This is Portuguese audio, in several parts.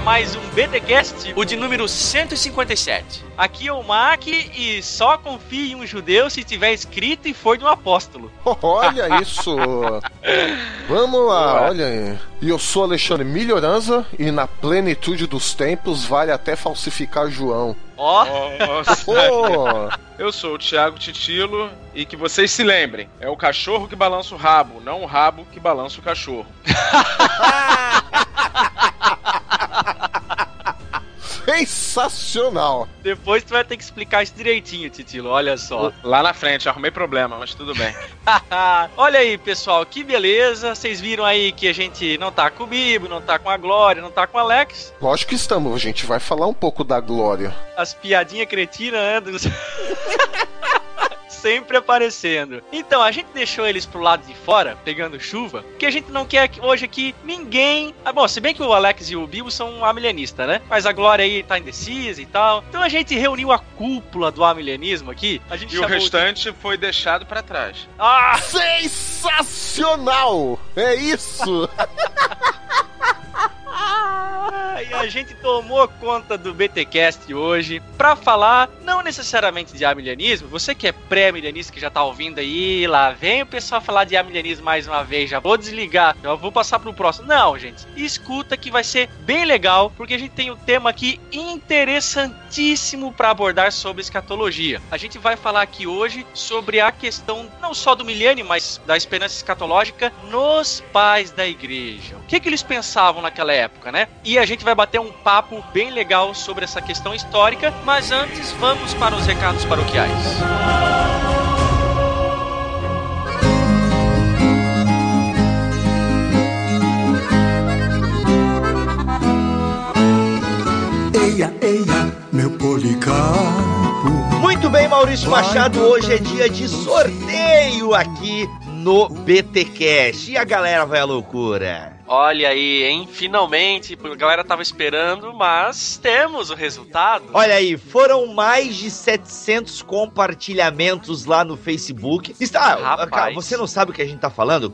Mais um BTcast, o de número 157. Aqui é o Mac e só confie em um judeu se tiver escrito e for de um apóstolo. Olha isso! Vamos lá, olha aí. E eu sou Alexandre Melhoranza e na plenitude dos tempos vale até falsificar João. Ó, Pô, eu sou o Thiago Titilo e que vocês se lembrem, é o cachorro que balança o rabo, não o rabo que balança o cachorro. sensacional! depois tu vai ter que explicar isso direitinho, Titilo, olha só. Lá na frente, arrumei problema, mas tudo bem. olha aí, pessoal, que beleza. Vocês viram aí que a gente não tá com o Bibo, não tá com a Glória, não tá com o Alex. Lógico que estamos, a gente vai falar um pouco da glória. As piadinhas cretinas, né? Sempre aparecendo. Então, a gente deixou eles pro lado de fora, pegando chuva, porque a gente não quer que hoje aqui ninguém. Ah, bom, se bem que o Alex e o Bibo são amilenistas, né? Mas a Glória aí tá indecisa e tal. Então a gente reuniu a cúpula do amilenismo aqui. A gente E o restante foi deixado pra trás. Ah! Sensacional! É isso! E a gente tomou conta do BTcast hoje pra falar não necessariamente de amilianismo. Você que é pré-amilianista que já tá ouvindo aí, lá vem o pessoal falar de amilianismo mais uma vez. Já vou desligar, já vou passar pro próximo. Não, gente, escuta que vai ser bem legal porque a gente tem um tema aqui interessantíssimo pra abordar sobre escatologia. A gente vai falar aqui hoje sobre a questão não só do milênio, mas da esperança escatológica nos pais da igreja. O que, que eles pensavam naquela época, né? E a gente vai bater um papo bem legal sobre essa questão histórica, mas antes vamos para os recados paroquiais. Eia, eia, meu policarpo. Muito bem, Maurício Machado, hoje é dia de sorteio aqui no BTcast. E a galera vai à loucura. Olha aí, hein? Finalmente, a galera tava esperando, mas temos o resultado. Olha aí, foram mais de 700 compartilhamentos lá no Facebook. Está, Rapaz. cara, você não sabe o que a gente tá falando?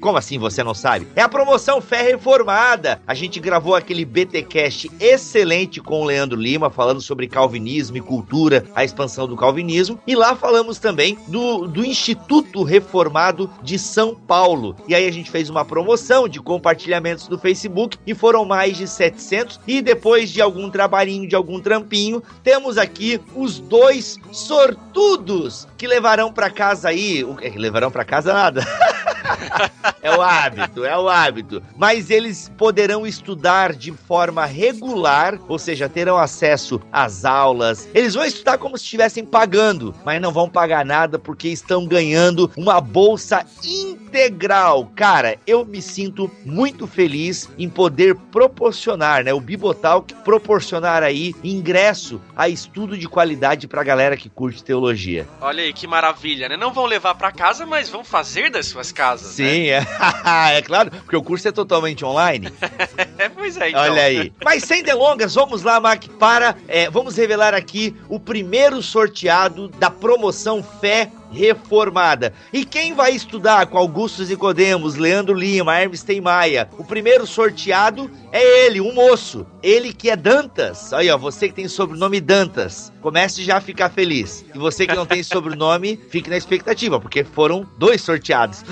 Como assim você não sabe? É a promoção Fé Reformada. A gente gravou aquele BTcast excelente com o Leandro Lima, falando sobre calvinismo e cultura, a expansão do calvinismo. E lá falamos também do, do Instituto Reformado de São Paulo. E aí a gente fez uma promoção de compartilhamentos no Facebook e foram mais de 700. E depois de algum trabalhinho, de algum trampinho, temos aqui os dois sortudos que levarão pra casa aí. O que levarão pra casa nada? é o hábito, é o hábito. Mas eles poderão estudar de forma regular, ou seja, terão acesso às aulas. Eles vão estudar como se estivessem pagando, mas não vão pagar nada porque estão ganhando uma bolsa integral. Cara, eu me sinto muito feliz em poder proporcionar, né, o Bibotalk proporcionar aí ingresso a estudo de qualidade pra galera que curte teologia. Olha aí que maravilha, né? Não vão levar pra casa, mas vão fazer das suas casas. né? Sim, é. é claro, porque o curso é totalmente online. É, pois é, então. Olha aí. Mas sem delongas, vamos lá, Mac, para. é, vamos revelar aqui o primeiro sorteado da promoção Fé Reformada. E quem vai estudar com Augusto Nicodemos, Leandro Lima, Hermes Maia? O primeiro sorteado é ele, um moço. Ele que é Dantas. Aí, ó, você que tem sobrenome Dantas. Comece já a ficar feliz. E você que não tem sobrenome, fique na expectativa, porque foram dois sorteados.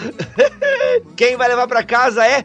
Quem vai levar pra casa é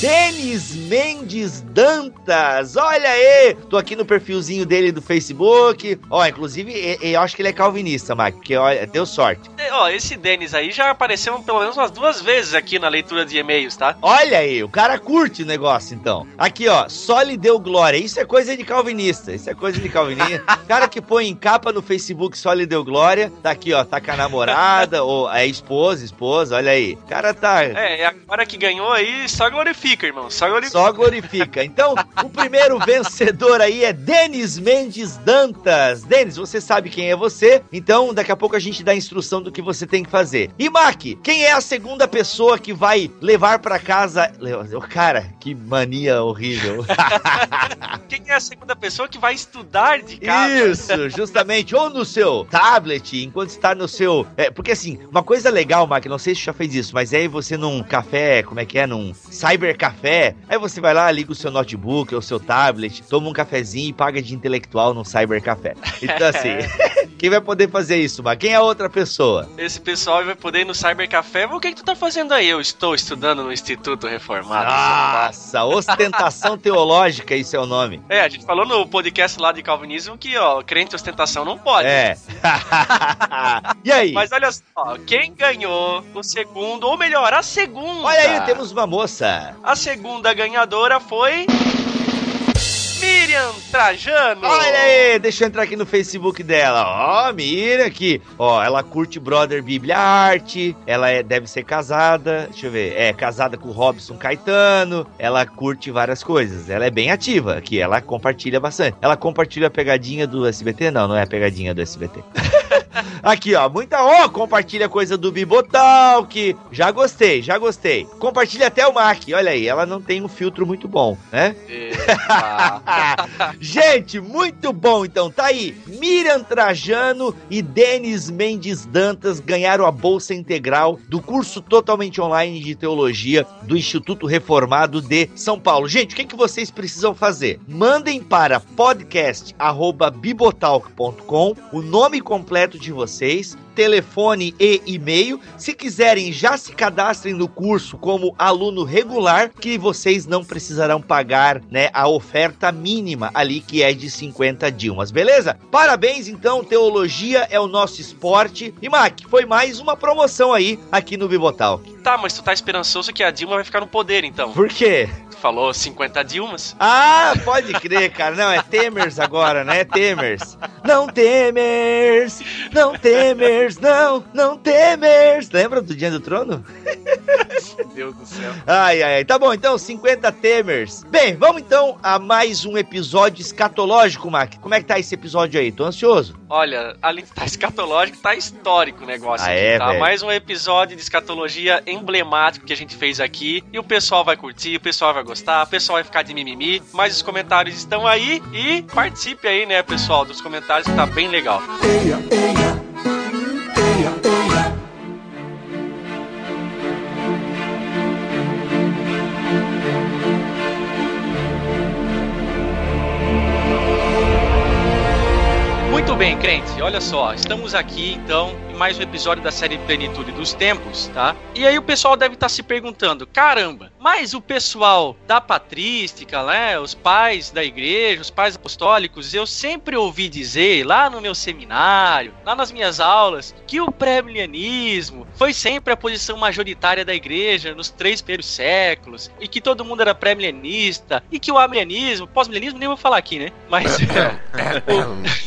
Denis Mendes Dantas, olha aí! Tô aqui no perfilzinho dele do Facebook. Ó, inclusive, eu acho que ele é calvinista, Mike, porque olha, deu sorte. Ó, esse Denis aí já apareceu pelo menos umas duas vezes aqui na leitura de e-mails, tá? Olha aí, o cara curte o negócio, então. Aqui, ó, só lhe deu glória. Isso é coisa de calvinista. Isso é coisa de calvinista. cara que põe em capa no Facebook só lhe deu glória. Tá aqui, ó, tá com a namorada, ou é esposa, esposa, olha aí. O cara tá. É, agora que ganhou aí, só glorifica, glorifica, irmão. Só glorifica. Só glorifica. Então, o primeiro vencedor aí é Denis Mendes Dantas. Denis, você sabe quem é você, então daqui a pouco a gente dá a instrução do que você tem que fazer. E Mac, quem é a segunda pessoa que vai levar para casa. Cara, que mania horrível. quem é a segunda pessoa que vai estudar de casa? Isso, justamente. Ou no seu tablet, enquanto está no seu. É, porque assim, uma coisa legal, Mac, não sei se você já fez isso, mas aí você num café, como é que é? Num cyber café, aí você vai lá, liga o seu notebook ou o seu tablet, toma um cafezinho e paga de intelectual num cyber café. Então assim, quem vai poder fazer isso, Mac? Quem é a outra pessoa? Esse pessoal vai poder ir no cyber café. O que, que tu tá fazendo aí? Eu estou estudando no Instituto Reformado. Nossa, ostentação teológica, isso é o nome. É, a gente falou no podcast lá de Calvinismo que, ó, crente ostentação não pode. É. e aí? Mas olha só, quem ganhou o segundo, ou melhor, a segunda. Olha aí, temos uma moça. A segunda ganhadora foi. Miriam Trajano. Olha aí, deixa eu entrar aqui no Facebook dela. Ó, oh, Miriam aqui. Ó, ela curte Brother Bíblia Arte. Ela é, deve ser casada. Deixa eu ver. É casada com Robson Caetano. Ela curte várias coisas. Ela é bem ativa aqui. Ela compartilha bastante. Ela compartilha a pegadinha do SBT? Não, não é a pegadinha do SBT. Aqui, ó, muita. Ó, oh, compartilha coisa do Bibotalk. Já gostei, já gostei. Compartilha até o Mac. Olha aí, ela não tem um filtro muito bom, né? Gente, muito bom. Então, tá aí. Miriam Trajano e Denis Mendes Dantas ganharam a bolsa integral do curso totalmente online de teologia do Instituto Reformado de São Paulo. Gente, o que, que vocês precisam fazer? Mandem para podcast@bibotalk.com o nome completo de vocês, telefone e e-mail. Se quiserem, já se cadastrem no curso como aluno regular, que vocês não precisarão pagar, né, a oferta mínima ali que é de 50 Dilmas, beleza? Parabéns então, teologia é o nosso esporte. E Mac, foi mais uma promoção aí aqui no Bibotal. Tá, mas tu tá esperançoso que a Dilma vai ficar no poder então. Por quê? falou 50 Dilmas. Ah, pode crer, cara. Não, é Temers agora, né? É Temers. Não Temers, não Temers, não, não Temers. Lembra do Dia do Trono? Meu Deus do céu. Ai, ai, ai. Tá bom, então, 50 Temers. Bem, vamos então a mais um episódio escatológico, Mac. Como é que tá esse episódio aí? Tô ansioso. Olha, além de estar tá escatológico, tá histórico o negócio ah, aqui, é, tá? Véio? Mais um episódio de escatologia emblemático que a gente fez aqui. E o pessoal vai curtir, o pessoal vai gostar, o pessoal vai ficar de mimimi. Mas os comentários estão aí e participe aí, né, pessoal, dos comentários que tá bem legal. Eia, eia, bem, crente, olha só, estamos aqui então mais um episódio da série Plenitude dos Tempos, tá? E aí o pessoal deve estar se perguntando: caramba, mas o pessoal da patrística, né? Os pais da igreja, os pais apostólicos, eu sempre ouvi dizer lá no meu seminário, lá nas minhas aulas, que o pré-milenismo foi sempre a posição majoritária da igreja nos três primeiros séculos, e que todo mundo era pré-milenista, e que o amilenismo, pós-milenismo, nem vou falar aqui, né? Mas.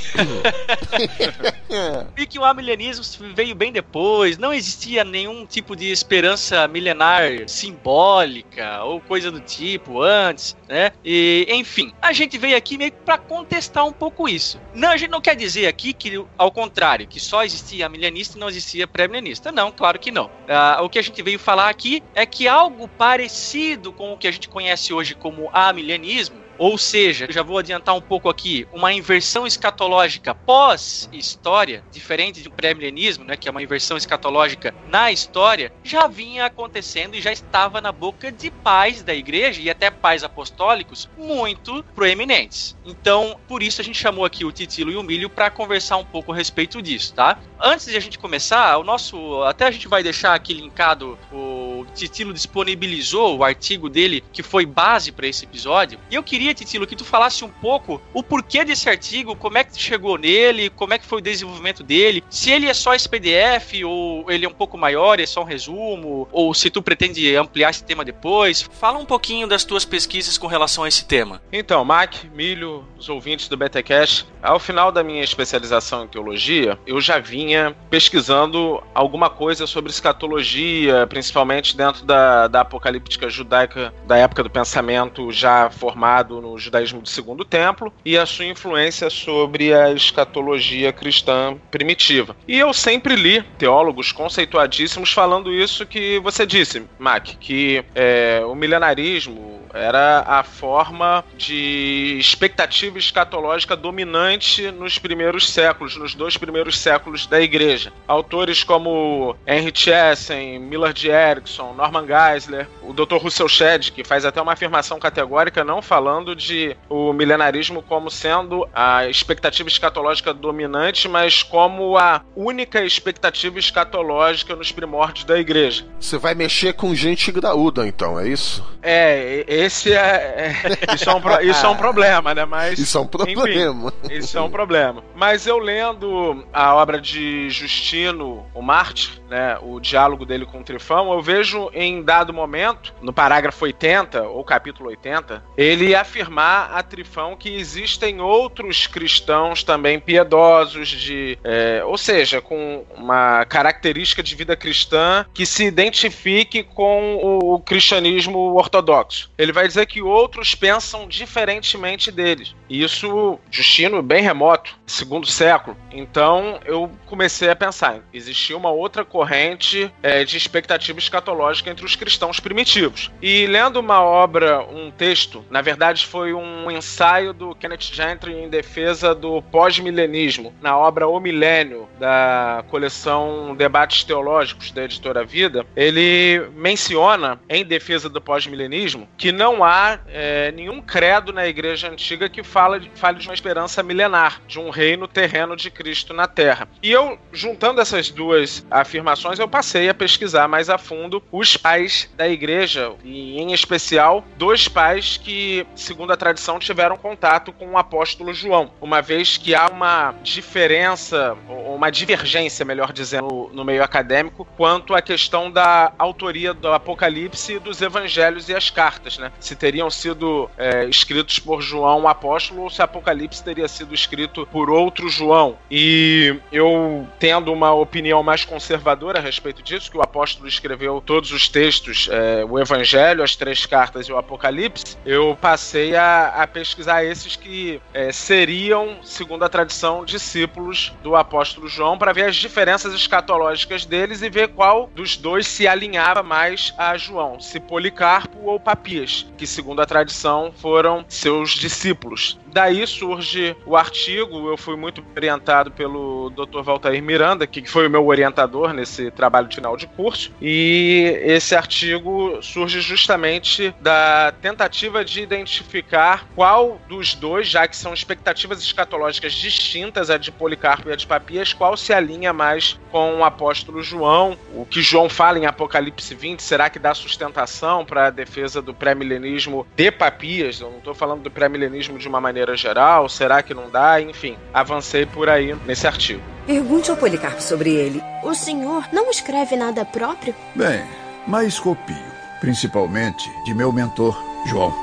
e que o amilenismo veio bem depois, não existia nenhum tipo de esperança milenar simbólica ou coisa do tipo antes, né? E, enfim, a gente veio aqui meio para contestar um pouco isso. Não, a gente não quer dizer aqui que, ao contrário, que só existia milenista e não existia pré-milenista. Não, claro que não. Uh, o que a gente veio falar aqui é que algo parecido com o que a gente conhece hoje como amilenismo ou seja, já vou adiantar um pouco aqui, uma inversão escatológica pós-história, diferente um pré-milenismo, né, que é uma inversão escatológica na história, já vinha acontecendo e já estava na boca de pais da igreja e até pais apostólicos muito proeminentes. Então, por isso a gente chamou aqui o Titilo e o Milho para conversar um pouco a respeito disso, tá? Antes de a gente começar, o nosso, até a gente vai deixar aqui linkado o Titilo disponibilizou o artigo dele que foi base para esse episódio. E eu queria, Titilo, que tu falasse um pouco o porquê desse artigo, como é que tu chegou nele, como é que foi o desenvolvimento dele, se ele é só esse PDF ou ele é um pouco maior, é só um resumo, ou se tu pretende ampliar esse tema depois. Fala um pouquinho das tuas pesquisas com relação a esse tema. Então, Mac, Milho, os ouvintes do BTcast, ao final da minha especialização em teologia, eu já vinha pesquisando alguma coisa sobre escatologia, principalmente dentro da, da apocalíptica judaica da época do pensamento já formado no judaísmo do Segundo Templo e a sua influência sobre a escatologia cristã primitiva. E eu sempre li teólogos conceituadíssimos falando isso que você disse, Mac, que é, o milenarismo era a forma de expectativa escatológica dominante nos primeiros séculos, nos dois primeiros séculos da igreja. Autores como Henry Chessen, Millard Erickson, Norman Geisler, o Dr. Russell Shedd, que faz até uma afirmação categórica não falando de o milenarismo como sendo a expectativa escatológica dominante, mas como a única expectativa escatológica nos primórdios da igreja. Você vai mexer com gente graúda, então, é isso? É, esse é, é isso, é um, isso é um problema, né? Mas Isso é um problema. enfim, isso é um problema. Mas eu lendo a obra de Justino, o Mártir, né, o diálogo dele com o Trifão, eu vejo em dado momento, no parágrafo 80 ou capítulo 80, ele afirmar a Trifão que existem outros cristãos também piedosos de, é, ou seja, com uma característica de vida cristã que se identifique com o, o cristianismo ortodoxo. Ele vai dizer que outros pensam diferentemente deles. E isso, Justino, bem remoto, segundo século. Então eu comecei a pensar, existia uma outra corrente é, de expectativa escatológica entre os cristãos primitivos. E lendo uma obra, um texto, na verdade foi um ensaio do Kenneth Gentry em defesa do pós-milenismo, na obra O Milênio, da coleção Debates Teológicos da editora Vida, ele menciona, em defesa do pós-milenismo, que não há é, nenhum credo na igreja antiga que fala fale de uma esperança milenar, de um reino terreno de Cristo na Terra. E eu, juntando essas duas afirmações, eu passei a pesquisar mais a fundo os pais da igreja, e em especial, dois pais que, segundo a tradição, tiveram contato com o apóstolo João, uma vez que há uma diferença, ou uma divergência, melhor dizendo, no meio acadêmico, quanto à questão da autoria do Apocalipse e dos evangelhos e as cartas, né? Se teriam sido é, escritos por João o apóstolo ou se Apocalipse teria sido escrito por outro João. E eu tendo uma opinião mais conservadora a respeito disso, que o apóstolo escreveu todos os textos, é, o Evangelho, as três cartas e o Apocalipse, eu passei a, a pesquisar esses que é, seriam, segundo a tradição, discípulos do apóstolo João, para ver as diferenças escatológicas deles e ver qual dos dois se alinhava mais a João, se Policarpo ou Papias, que segundo a tradição foram seus discípulos. Daí surge o artigo, eu fui muito orientado pelo Dr. Valtair Miranda, que foi o meu orientador nesse trabalho de final de curso, e esse artigo surge justamente da tentativa de identificar qual dos dois, já que são expectativas escatológicas distintas, a de Policarpo e a de Papias, qual se alinha mais com o apóstolo João, o que João fala em Apocalipse 20, será que dá sustentação para a defesa do pré-milenismo de Papias? Eu não estou falando do pré-milenismo de uma maneira geral, será que não dá? Enfim, avancei por aí nesse artigo. Pergunte ao Policarpo sobre ele. O senhor não escreve nada próprio? Bem, mas copio, principalmente de meu mentor, João.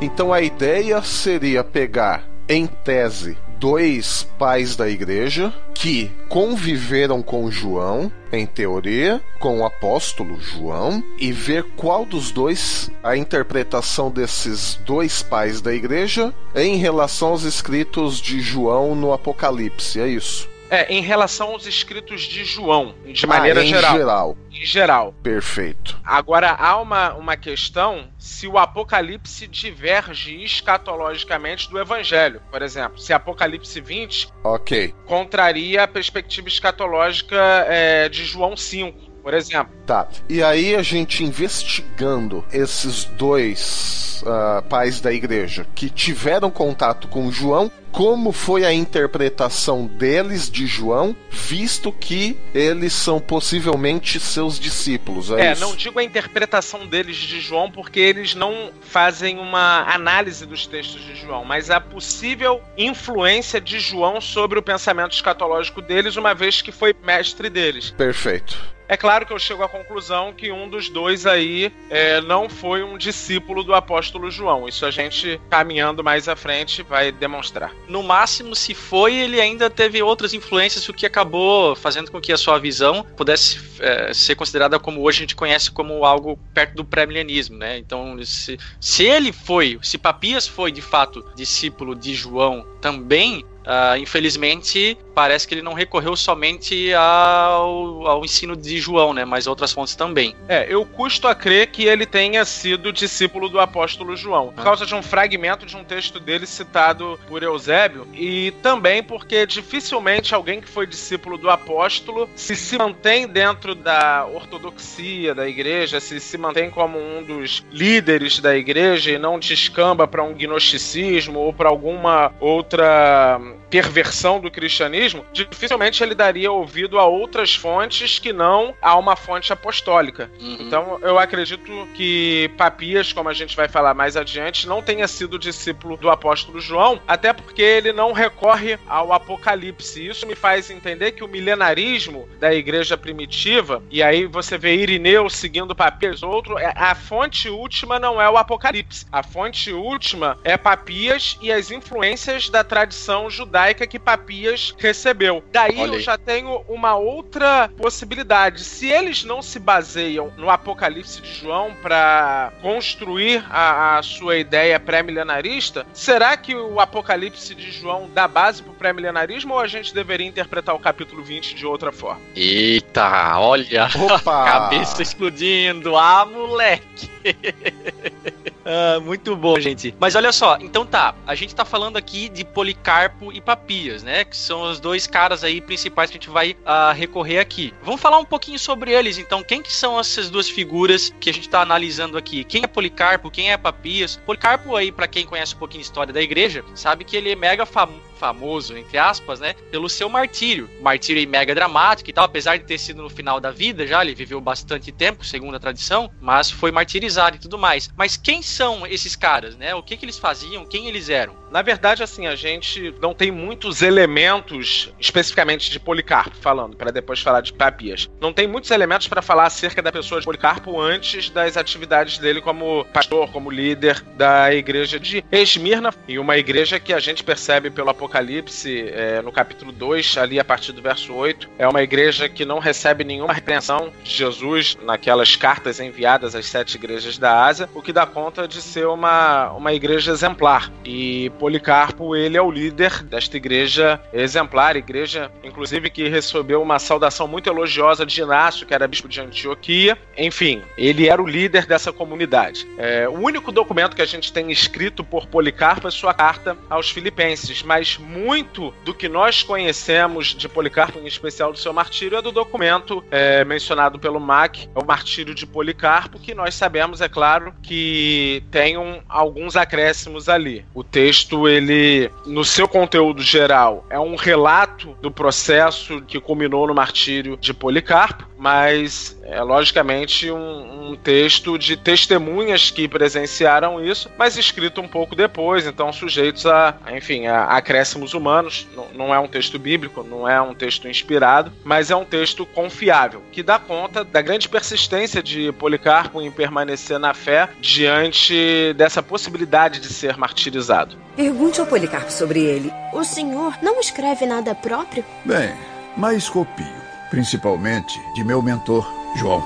Então a ideia seria pegar, em tese, dois pais da igreja que conviveram com João, em teoria, com o apóstolo João, e ver qual dos dois a interpretação desses dois pais da igreja em relação aos escritos de João no Apocalipse. É isso. É, em relação aos escritos de João, de maneira Ah, em geral. geral. Em geral. Perfeito. Agora, há uma, uma questão se o Apocalipse diverge escatologicamente do Evangelho. Por exemplo, se Apocalipse 20 Ok. contraria a perspectiva escatológica é, de João 5, por exemplo. Tá. E aí a gente investigando esses dois ah, pais da igreja que tiveram contato com João, como foi a interpretação deles de João, visto que eles são possivelmente seus discípulos. É, É, não digo a interpretação deles de João, porque eles não fazem uma análise dos textos de João, mas a possível influência de João sobre o pensamento escatológico deles, uma vez que foi mestre deles. Perfeito. É claro que eu chego à conclusão que um dos dois aí é, não foi um discípulo do apóstolo João. Isso a gente, caminhando mais à frente, vai demonstrar. No máximo, se foi, ele ainda teve outras influências, o que acabou fazendo com que a sua visão pudesse é, ser considerada como hoje a gente conhece como algo perto do pré-milenismo, né? Então, se, se ele foi, se Papias foi de fato discípulo de João também, Uh, infelizmente, parece que ele não recorreu somente ao, ao, ensino de João, né? Mas outras fontes também. É, eu custo a crer que ele tenha sido discípulo do apóstolo João, por causa de um fragmento de um texto dele citado por Eusébio, e também porque dificilmente alguém que foi discípulo do apóstolo se se mantém dentro da ortodoxia da igreja, se se mantém como um dos líderes da igreja e não descamba para um gnosticismo ou para alguma outra perversão do cristianismo, dificilmente ele daria ouvido a outras fontes que não a uma fonte apostólica. Uhum. Então, eu acredito que Papias, como a gente vai falar mais adiante, não tenha sido discípulo do apóstolo João, até porque ele não recorre ao Apocalipse. Isso me faz entender que o milenarismo da igreja primitiva, e aí você vê Irineu seguindo Papias, outro, é, a fonte última não é o Apocalipse. A fonte última é Papias e as influências da tradição judaica que Papias recebeu. Daí Olha eu já tenho uma outra possibilidade. Se eles não se baseiam no Apocalipse de João para construir a, a, sua ideia pré-milenarista, será que o Apocalipse de João dá base para o pré-milenarismo ou a gente deveria interpretar o capítulo 20 de outra forma? Eita, olha! Opa! Cabeça explodindo! Ah, moleque! ah, muito bom, gente. Mas olha só, então tá, a gente tá falando aqui de Policarpo e Papias, né? Que são os dois caras aí principais que a gente vai uh, recorrer aqui. Vamos falar um pouquinho sobre eles, então. Quem que são essas duas figuras que a gente tá analisando aqui? Quem é Policarpo? Quem é Papias? Policarpo aí, para quem conhece um pouquinho de história da igreja, sabe que ele é mega famoso famoso, entre aspas, né, pelo seu martírio. Martírio mega dramático e tal, apesar de ter sido no final da vida já, ele viveu bastante tempo, segundo a tradição, mas foi martirizado e tudo mais. Mas quem são esses caras, né? O que, que eles faziam? Quem eles eram? Na verdade, assim, a gente não tem muitos elementos especificamente de Policarpo falando, para depois falar de Papias. Não tem muitos elementos para falar acerca da pessoa de Policarpo antes das atividades dele como pastor, como líder da igreja de Esmirna, e uma igreja que a gente percebe pelo Apocalipse, é, no capítulo 2, ali a partir do verso 8, é uma igreja que não recebe nenhuma repreensão de Jesus naquelas cartas enviadas às sete igrejas da Ásia, o que dá conta de ser uma, uma igreja exemplar. E Policarpo, ele é o líder desta igreja exemplar, igreja, inclusive, que recebeu uma saudação muito elogiosa de Inácio, que era bispo de Antioquia. Enfim, ele era o líder dessa comunidade. É, o único documento que a gente tem escrito por Policarpo é sua carta aos Filipenses, mas muito do que nós conhecemos de Policarpo, em especial do seu martírio, é do documento é, mencionado pelo Mac, é o martírio de Policarpo, que nós sabemos, é claro, que tem um, alguns acréscimos ali. O texto texto, ele, no seu conteúdo geral, é um relato do processo que culminou no martírio de Policarpo, mas é logicamente um, um, texto de testemunhas que presenciaram isso, mas escrito um pouco depois, então sujeitos a, enfim, a acréscimos humanos. Não, não é um texto bíblico, não é um texto inspirado, mas é um texto confiável, que dá conta da grande persistência de Policarpo em permanecer na fé diante dessa possibilidade de ser martirizado. Pergunte ao Policarpo sobre ele. O senhor não escreve nada próprio? Bem, mas copio principalmente de meu mentor, João.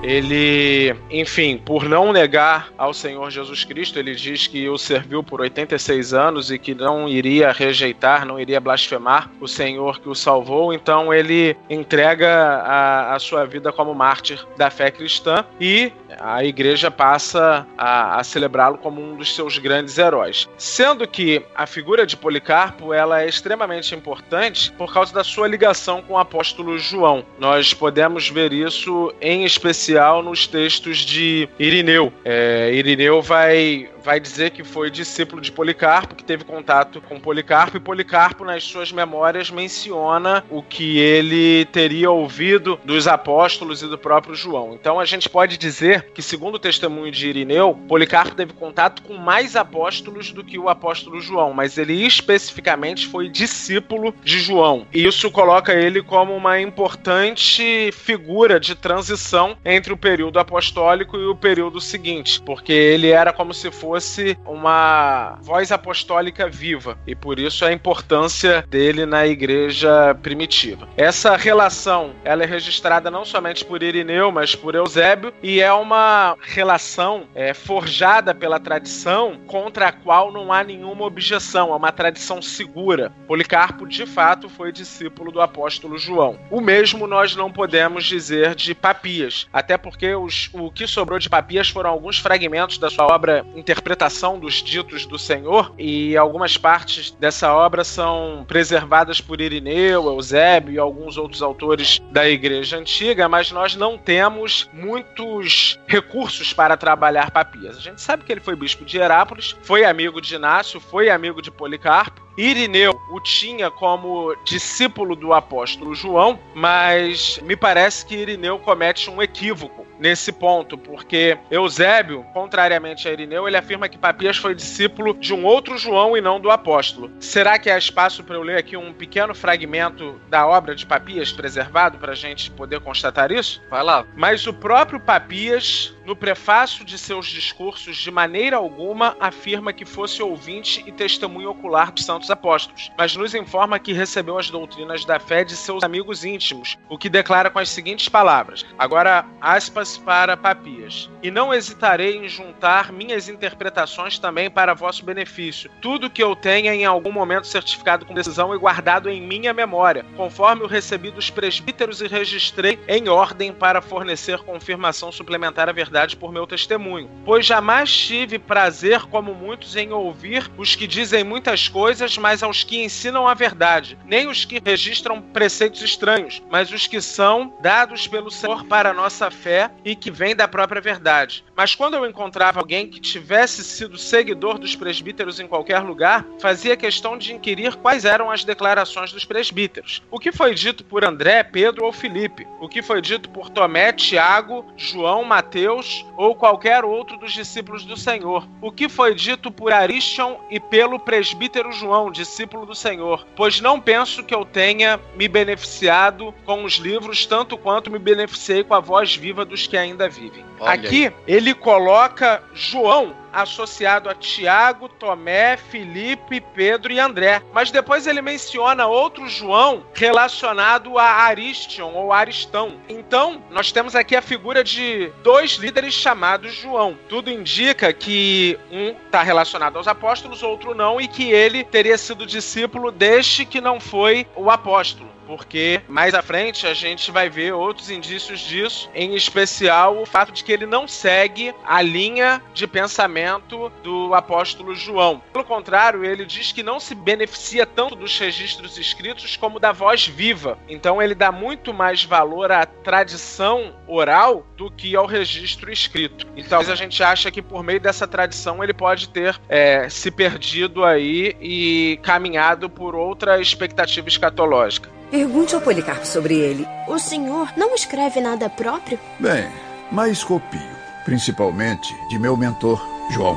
Ele, enfim, por não negar ao Senhor Jesus Cristo, ele diz que o serviu por 86 anos e que não iria rejeitar, não iria blasfemar o Senhor que o salvou. Então ele entrega a, a sua vida como mártir da fé cristã e a igreja passa a, a celebrá-lo como um dos seus grandes heróis. Sendo que a figura de Policarpo ela é extremamente importante por causa da sua ligação com o apóstolo João. Nós podemos ver isso em especial nos textos de Irineu. É, Irineu vai vai dizer que foi discípulo de Policarpo, que teve contato com Policarpo, e Policarpo, nas suas memórias, menciona o que ele teria ouvido dos apóstolos e do próprio João. Então a gente pode dizer que, segundo o testemunho de Irineu, Policarpo teve contato com mais apóstolos do que o apóstolo João, mas ele especificamente foi discípulo de João. E isso coloca ele como uma importante figura de transição entre o período apostólico e o período seguinte, porque ele era como se fosse uma voz apostólica viva, e por isso a importância dele na igreja primitiva. Essa relação, ela é registrada não somente por Irineu, mas por Eusébio, e é uma relação é, forjada pela tradição contra a qual não há nenhuma objeção, é uma tradição segura. Policarpo, de fato, foi discípulo do apóstolo João. O mesmo nós não podemos dizer de Papias, até porque os, o que sobrou de Papias foram alguns fragmentos da sua obra Interpretação dos Ditos do Senhor, e algumas partes dessa obra são preservadas por Irineu, Eusébio e alguns outros autores da Igreja Antiga, mas nós não temos muitos recursos para trabalhar Papias. A gente sabe que ele foi bispo de Herápolis, foi amigo de Inácio, foi amigo de Policarpo, Irineu o tinha como discípulo do apóstolo João, mas me parece que Irineu comete um equívoco nesse ponto, porque Eusébio, contrariamente a Irineu, ele afirma que Papias foi discípulo de um outro João e não do apóstolo. Será que há espaço para eu ler aqui um pequeno fragmento da obra de Papias preservado para a gente poder constatar isso? Vai lá. Mas o próprio Papias, no prefácio de seus discursos, de maneira alguma afirma que fosse ouvinte e testemunho ocular dos santos apóstolos, mas nos informa que recebeu as doutrinas da fé de seus amigos íntimos, o que declara com as seguintes palavras. Agora, aspas para Papias. E não hesitarei em juntar minhas interpretações também para vosso benefício. Tudo que eu tenha em algum momento certificado com decisão e guardado em minha memória, conforme o recebi dos presbíteros e registrei em ordem para fornecer confirmação suplementar à verdade por meu testemunho. Pois jamais tive prazer, como muitos, em ouvir os que dizem muitas coisas, mas aos que ensinam a verdade, nem os que registram preceitos estranhos, mas os que são dados pelo Senhor para a nossa fé e que vêm da própria verdade. Mas quando eu encontrava alguém que tivesse sido seguidor dos presbíteros em qualquer lugar, fazia questão de inquirir quais eram as declarações dos presbíteros. O que foi dito por André, Pedro ou Filipe? O que foi dito por Tomé, Tiago, João, Mateus ou qualquer outro dos discípulos do Senhor? O que foi dito por Aristion e pelo presbítero João, discípulo do Senhor? Pois não penso que eu tenha me beneficiado com os livros tanto quanto me beneficiei com a voz viva dos que ainda vivem. Olha Aqui ele coloca João associado a Tiago, Tomé, Filipe, Pedro e André. Mas depois ele menciona outro João relacionado a Aristion ou Aristão. Então, nós temos aqui a figura de dois líderes chamados João. Tudo indica que um está relacionado aos apóstolos, outro não, e que ele teria sido discípulo deste que não foi o apóstolo porque mais à frente a gente vai ver outros indícios disso, em especial o fato de que ele não segue a linha de pensamento do apóstolo João. Pelo contrário, ele diz que não se beneficia tanto dos registros escritos como da voz viva. Então ele dá muito mais valor à tradição oral do que ao registro escrito. Então a gente acha que por meio dessa tradição ele pode ter é, se perdido aí e caminhado por outra expectativa escatológica. Pergunte ao Policarpo sobre ele. O senhor não escreve nada próprio? Bem, mas copio, principalmente de meu mentor, João.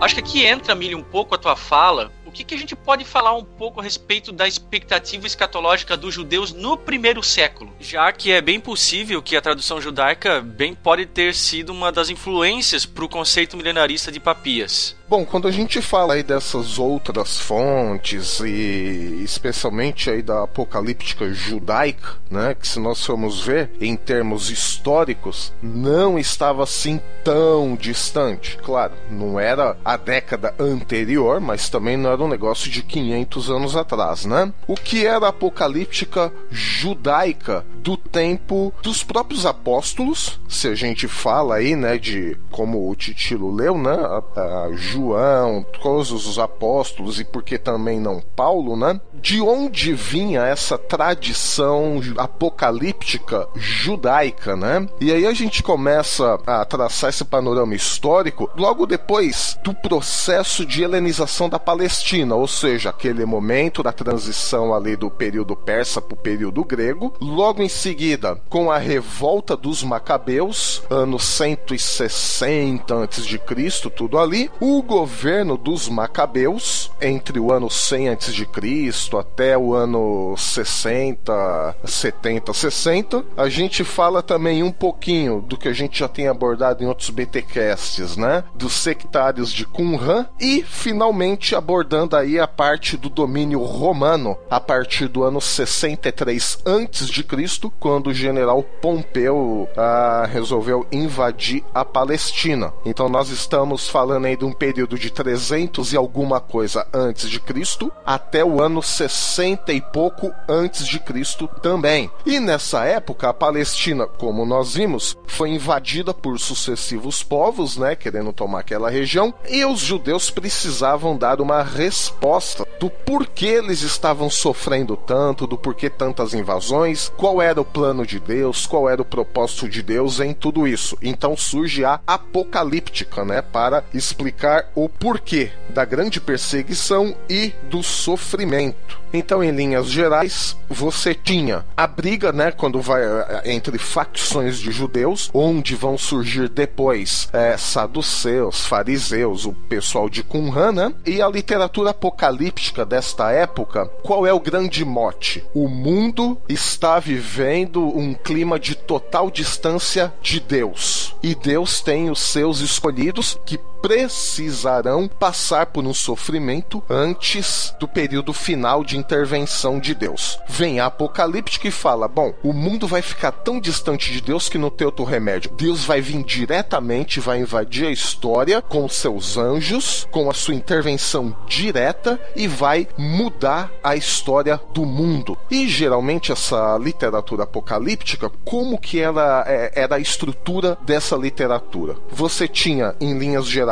Acho que aqui entra, Milho, um pouco a tua fala. O que, que a gente pode falar um pouco a respeito da expectativa escatológica dos judeus no primeiro século? Já que é bem possível que a tradução judaica bem pode ter sido uma das influências para o conceito milenarista de Papias. Bom, quando a gente fala aí dessas outras fontes e especialmente aí da apocalíptica judaica, né, que se nós formos ver em termos históricos, não estava assim tão distante. Claro, não era a década anterior, mas também não era um negócio de 500 anos atrás, né? O que era apocalíptica judaica do tempo dos próprios apóstolos, se a gente fala aí, né, de como o Titilo leu, né, a, a João, todos os apóstolos e porque também não Paulo, né? De onde vinha essa tradição apocalíptica judaica, né? E aí a gente começa a traçar esse panorama histórico logo depois do processo de helenização da Palestina Palestina, ou seja, aquele momento da transição ali do período persa para o período grego. Logo em seguida, com a revolta dos Macabeus, ano 160 a.C., tudo ali, o governo dos Macabeus, entre o ano 100 a.C. até o ano 60, 70, 60, a gente fala também um pouquinho do que a gente já tem abordado em outros BTcasts, né? Dos sectários de Qumran e finalmente abordando aí a parte do domínio romano a partir do ano 63 a.C., quando o general Pompeu ah, resolveu invadir a Palestina. Então nós estamos falando aí de um período de 300 e alguma coisa antes de Cristo até o ano 60 e pouco antes de Cristo também. E nessa época a Palestina, como nós vimos, foi invadida por sucessivos povos, né, querendo tomar aquela região, e os judeus precisavam dar uma resposta do porquê eles estavam sofrendo tanto, do porquê tantas invasões, qual era o plano de Deus, qual era o propósito de Deus em tudo isso. Então surge a apocalíptica, né, para explicar o porquê da grande perseguição e do sofrimento. Então, em linhas gerais, você tinha a briga, né, quando vai eh, entre facções de judeus, onde vão surgir depois é, saduceus, fariseus, o pessoal de Qumran, né? E a literatura apocalíptica desta época, qual é o grande mote? O mundo está vivendo um clima de total distância de Deus. E Deus tem os seus escolhidos que precisarão passar por um sofrimento antes do período final de intervenção de Deus. Vem a Apocalíptica e fala: bom, o mundo vai ficar tão distante de Deus que não tem outro remédio. Deus vai vir diretamente, vai invadir a história com seus anjos, com a sua intervenção direta e vai mudar a história do mundo. E geralmente essa literatura apocalíptica, como que ela é, era a estrutura dessa literatura? Você tinha, em linhas gerais,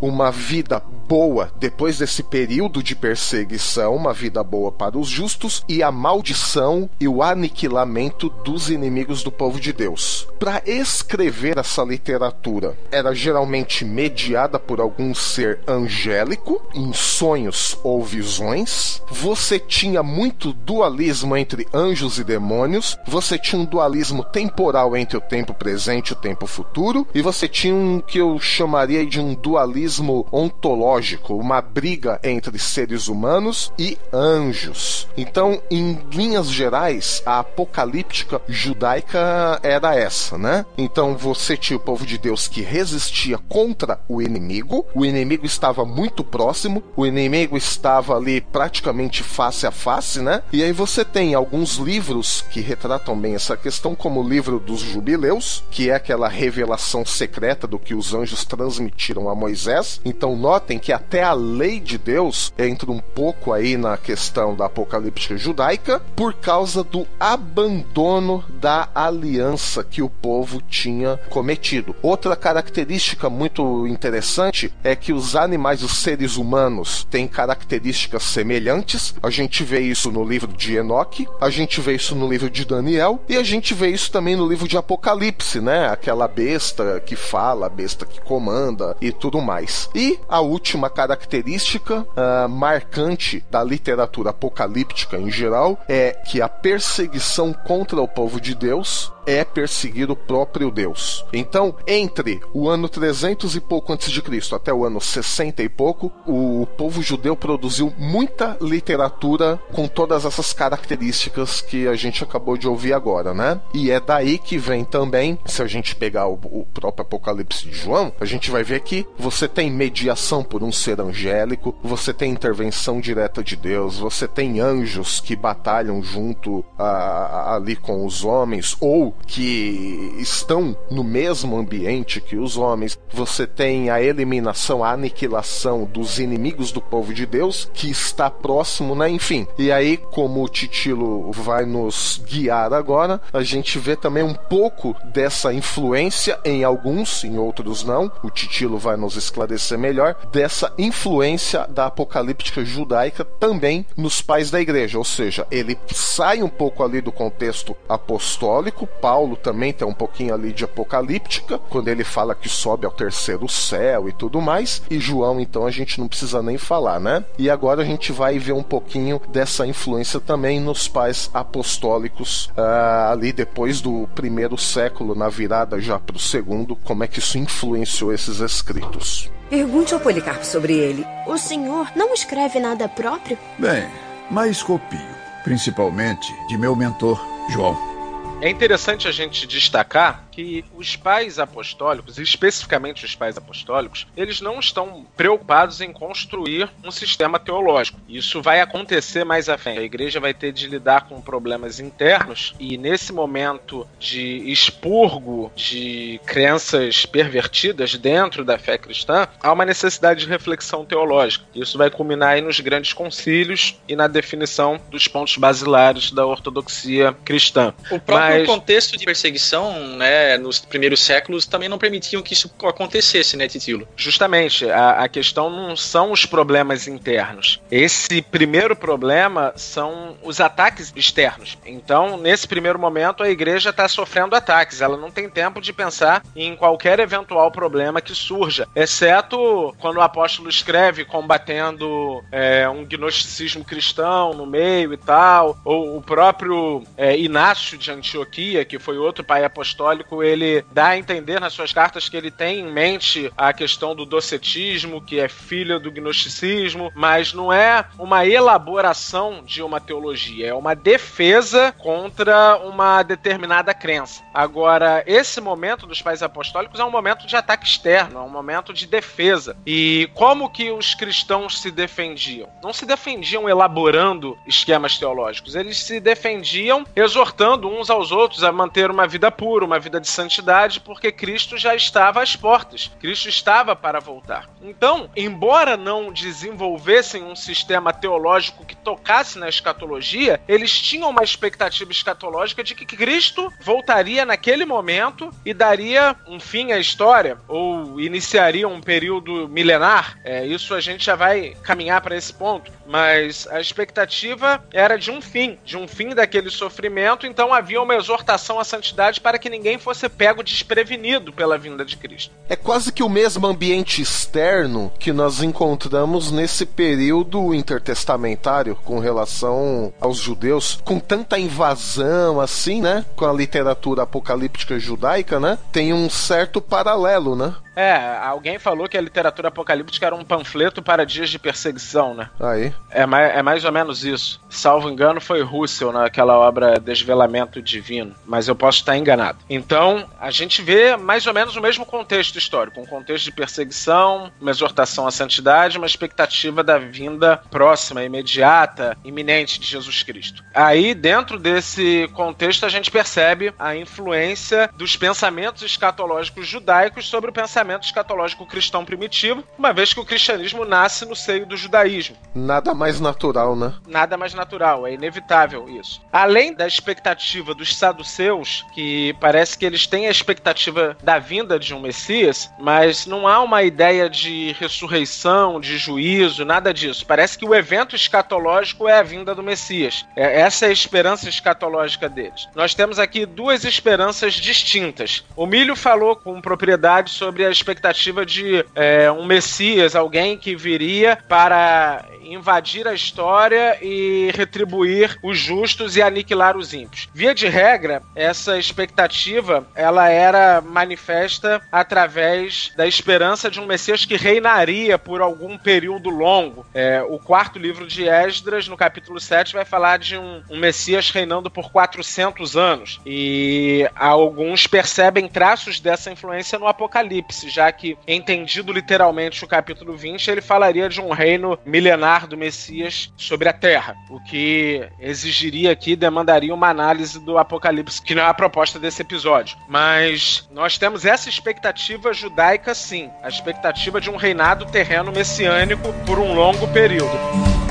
uma vida boa depois desse período de perseguição, uma vida boa para os justos, e a maldição e o aniquilamento dos inimigos do povo de Deus. Para escrever essa literatura, era geralmente mediada por algum ser angélico, em sonhos ou visões. Você tinha muito dualismo entre anjos e demônios, você tinha um dualismo temporal entre o tempo presente e o tempo futuro, e você tinha um que eu chamaria de um dualismo ontológico, uma briga entre seres humanos e anjos. Então, em linhas gerais, a apocalíptica judaica era essa, né? Então você tinha o povo de Deus que resistia contra o inimigo, o inimigo estava muito próximo, o inimigo estava ali praticamente face a face, né? E aí você tem alguns livros que retratam bem essa questão, como o livro dos Jubileus, que é aquela revelação secreta do que os anjos transmitiram a Moisés. Então notem que até a lei de Deus entra um pouco aí na questão da apocalíptica judaica por causa do abandono da aliança que o povo tinha cometido. Outra característica muito interessante é que os animais, os seres humanos, têm características semelhantes. A gente vê isso no livro de Enoque, a gente vê isso no livro de Daniel e a gente vê isso também no livro de Apocalipse, né? Aquela besta que fala, a besta que comanda e tudo mais. E a última característica uh, marcante da literatura apocalíptica em geral é que a perseguição contra o povo de Deus é perseguir o próprio Deus. Então, entre o ano 300 e pouco antes de Cristo até o ano 60 e pouco, o povo judeu produziu muita literatura com todas essas características que a gente acabou de ouvir agora, né? E é daí que vem também, se a gente pegar o, próprio Apocalipse de João, a gente vai ver que você tem mediação por um ser angélico, você tem intervenção direta de Deus, você tem anjos que batalham junto a, a, ali com os homens, ou que estão no mesmo ambiente que os homens, você tem a eliminação, a aniquilação dos inimigos do povo de Deus, que está próximo, né? Enfim. E aí, como o Titilo vai nos guiar agora, a gente vê também um pouco dessa influência em alguns, em outros não. O Titilo vai nos esclarecer melhor dessa influência da apocalíptica judaica também nos pais da igreja, ou seja, ele sai um pouco ali do contexto apostólico, Paulo também tem um pouquinho ali de apocalíptica, quando ele fala que sobe ao terceiro céu e tudo mais. E João, então, a gente não precisa nem falar, né? E agora a gente vai ver um pouquinho dessa influência também nos pais apostólicos, uh, ali depois do primeiro século, na virada já para o segundo, como é que isso influenciou esses escritos. Pergunte ao Policarpo sobre ele. O senhor não escreve nada próprio? Bem, mas copio, principalmente de meu mentor, João. É interessante a gente destacar que os pais apostólicos, especificamente os pais apostólicos, eles não estão preocupados em construir um sistema teológico. Isso vai acontecer mais à frente. A igreja vai ter de lidar com problemas internos e nesse momento de expurgo de crenças pervertidas dentro da fé cristã, há uma necessidade de reflexão teológica. Isso vai culminar aí nos grandes concílios e na definição dos pontos basilares da ortodoxia cristã. O próprio Mas... contexto de perseguição, né, nos primeiros séculos também não permitiam que isso acontecesse, né, Titilo? Justamente, a, a questão não são os problemas internos. Esse primeiro problema são os ataques externos. Então, nesse primeiro momento, a igreja está sofrendo ataques. Ela não tem tempo de pensar em qualquer eventual problema que surja, exceto quando o apóstolo escreve combatendo é, um gnosticismo cristão no meio e tal, ou o próprio é, Inácio de Antioquia, que foi outro pai apostólico, ele dá a entender nas suas cartas que ele tem em mente a questão do docetismo, que é filho do gnosticismo, mas não é uma elaboração de uma teologia, é uma defesa contra uma determinada crença. Agora, esse momento dos pais apostólicos é um momento de ataque externo, é um momento de defesa. E como que os cristãos se defendiam? Não se defendiam elaborando esquemas teológicos, eles se defendiam exortando uns aos outros a manter uma vida pura, uma vida de santidade, porque Cristo já estava às portas. Cristo estava para voltar. Então, embora não desenvolvessem um sistema teológico que tocasse na escatologia, eles tinham uma expectativa escatológica de que Cristo voltaria naquele momento e daria um fim à história, ou iniciaria um período milenar. É, isso a gente já vai caminhar para esse ponto. Mas a expectativa era de um fim, de um fim daquele sofrimento, então havia uma exortação à santidade para que ninguém fosse pego desprevenido pela vinda de Cristo. É quase que o mesmo ambiente externo que nós encontramos nesse período intertestamentário com relação aos judeus, com tanta invasão assim, né? Com a literatura apocalíptica judaica, né? Tem um certo paralelo, né? É, alguém falou que a literatura apocalíptica era um panfleto para dias de perseguição, né? Aí. É mais, é mais ou menos isso. Salvo engano, foi Russell naquela obra Desvelamento Divino, mas eu posso estar enganado. Então, a gente vê mais ou menos o mesmo contexto histórico, um contexto de perseguição, uma exortação à santidade, uma expectativa da vinda próxima, imediata, iminente de Jesus Cristo. Aí, dentro desse contexto, a gente percebe a influência dos pensamentos escatológicos judaicos sobre o pensamento pensamento escatológico cristão primitivo, uma vez que o cristianismo nasce no seio do judaísmo. Nada mais natural, né? Nada mais natural, é inevitável isso. Além da expectativa dos saduceus, que parece que eles têm a expectativa da vinda de um Messias, mas não há uma ideia de ressurreição, de juízo, nada disso. Parece que o evento escatológico é a vinda do Messias. É, essa é a esperança escatológica deles. Nós temos aqui duas esperanças distintas. O Milho falou com propriedade sobre a expectativa de é, um Messias, alguém que viria para invadir a história e retribuir os justos e aniquilar os ímpios. Via de regra, essa expectativa ela era manifesta através da esperança de um Messias que reinaria por algum período longo. É, o quarto livro de Esdras, no capítulo 7, vai falar de um, um Messias reinando por 400 anos. E alguns percebem traços dessa influência no Apocalipse, já que, entendido literalmente o capítulo 20, ele falaria de um reino milenar do Messias sobre a Terra, o que exigiria aqui, demandaria uma análise do Apocalipse, que não é a proposta desse episódio. Mas nós temos essa expectativa judaica, sim, a expectativa de um reinado terreno messiânico por um longo período.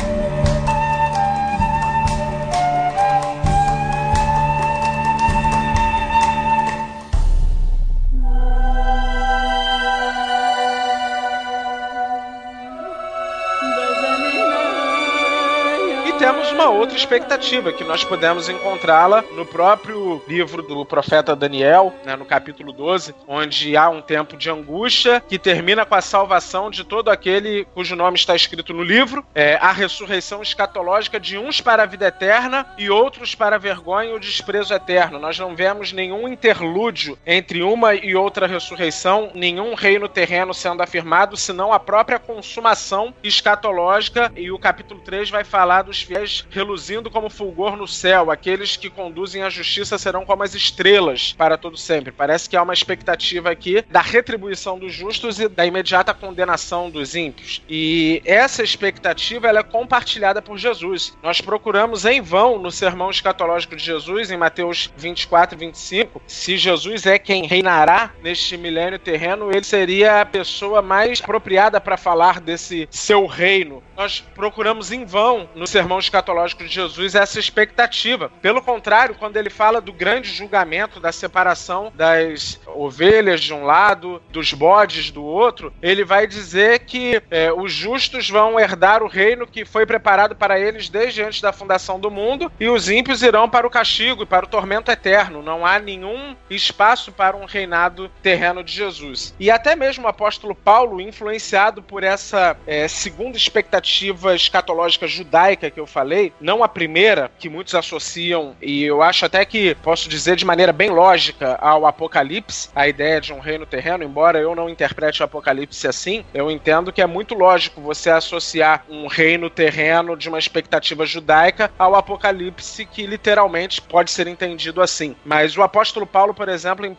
Temos uma outra expectativa, que nós podemos encontrá-la no próprio livro do profeta Daniel, né, no capítulo 12, onde há um tempo de angústia que termina com a salvação de todo aquele cujo nome está escrito no livro, é, a ressurreição escatológica de uns para a vida eterna e outros para a vergonha e o desprezo eterno. Nós não vemos nenhum interlúdio entre uma e outra ressurreição, nenhum reino terreno sendo afirmado, senão a própria consumação escatológica. E o capítulo 3 vai falar dos fiéis reluzindo como fulgor no céu, aqueles que conduzem a justiça serão como as estrelas para todo sempre. Parece que há uma expectativa aqui da retribuição dos justos e da imediata condenação dos ímpios. E essa expectativa ela é compartilhada por Jesus. Nós procuramos em vão no sermão escatológico de Jesus, em Mateus 24 e 25, se Jesus é quem reinará neste milênio terreno, ele seria a pessoa mais apropriada para falar desse seu reino. Nós procuramos em vão no sermão escatológico de Jesus essa expectativa. Pelo contrário, quando ele fala do grande julgamento, da separação das ovelhas de um lado, dos bodes do outro, ele vai dizer que é, os justos vão herdar o reino que foi preparado para eles desde antes da fundação do mundo, e os ímpios irão para o castigo e para o tormento eterno. Não há nenhum espaço para um reinado terreno de Jesus. E até mesmo o apóstolo Paulo, influenciado por essa é, segunda expectativa escatológica judaica que eu falei, não a primeira, que muitos associam, e eu acho até que posso dizer de maneira bem lógica, ao Apocalipse, a ideia de um reino terreno, embora eu não interprete o Apocalipse assim, eu entendo que é muito lógico você associar um reino terreno de uma expectativa judaica ao Apocalipse, que literalmente pode ser entendido assim. Mas o apóstolo Paulo, por exemplo, em 1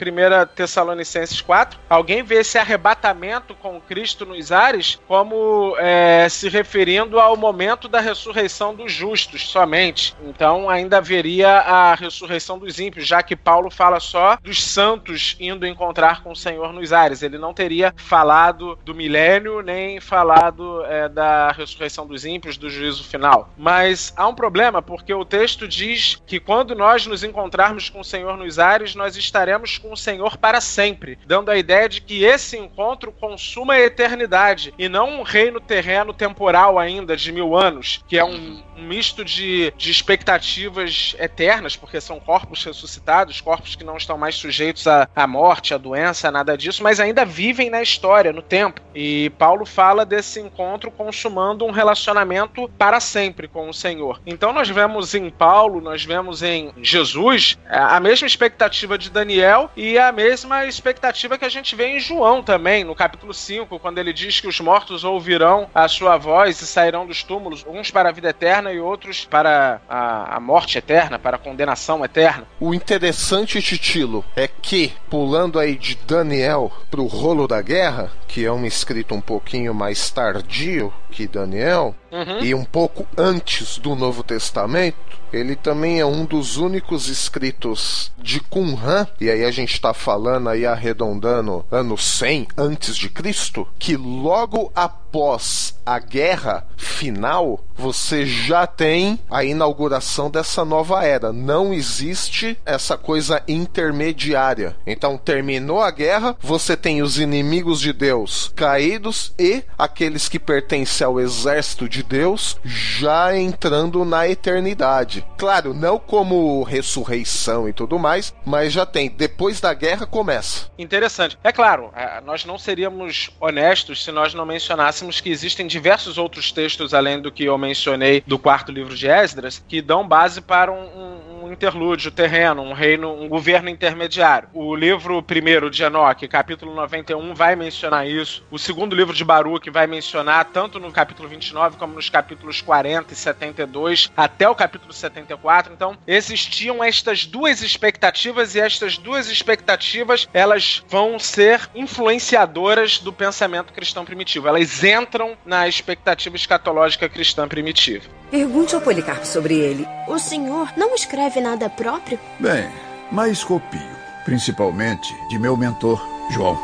Tessalonicenses 4, alguém vê esse arrebatamento com Cristo nos ares como é, se referindo ao momento da ressurreição dos justos somente. Então ainda haveria a ressurreição dos ímpios, já que Paulo fala só dos santos indo encontrar com o Senhor nos ares. Ele não teria falado do milênio, nem falado é, da ressurreição dos ímpios, do juízo final. Mas há um problema, porque o texto diz que quando nós nos encontrarmos com o Senhor nos ares, nós estaremos com o Senhor para sempre, dando a ideia de que esse encontro consuma a eternidade e não um reino terreno temporal ainda de mil anos, que é um, um misto de, de expectativas eternas, porque são corpos ressuscitados, corpos que não estão mais sujeitos à, à morte, à doença, nada disso, mas ainda vivem na história, no tempo. E Paulo fala desse encontro consumando um relacionamento para sempre com o Senhor. Então nós vemos em Paulo, nós vemos em Jesus a mesma expectativa de Daniel e a mesma expectativa que a gente vê em João também, no capítulo 5, quando ele diz que os mortos ouvirão a sua voz e sairão dos túmulos, uns para a vida eterna e outros para a, a morte eterna, para a condenação eterna. O interessante, Titilo, é que, pulando aí de Daniel pro rolo da guerra, que é um escrito um pouquinho mais tardio que Daniel, uhum. e um pouco antes do Novo Testamento, ele também é um dos únicos escritos de Qumran, e aí a gente está falando aí arredondando ano 100 antes de Cristo, que logo após a guerra final, você já tem a inauguração dessa nova era. Não existe essa coisa intermediária. Então terminou a guerra, você tem os inimigos de Deus caídos e aqueles que pertencem ao exército de Deus já entrando na eternidade. Claro, não como ressurreição e tudo mais, mas já tem. Depois da guerra começa. Interessante. É claro, é, nós não seríamos honestos se nós não mencionássemos que existem diversos outros textos além do que eu mencionei do quarto livro de Esdras que dão base para um, um um interlúdio terreno, um reino, um governo intermediário. O livro primeiro de Enoch, capítulo 91, vai mencionar isso. O segundo livro de Baruch vai mencionar, tanto no capítulo 29 como nos capítulos 40 e 72, até o capítulo 74. Então, existiam estas duas expectativas e estas duas expectativas, elas vão ser influenciadoras do pensamento cristão primitivo. Elas entram na expectativa escatológica cristã primitiva. Pergunte ao Policarpo sobre ele. O senhor não escreve nada próprio? Bem, mas copio, principalmente de meu mentor, João.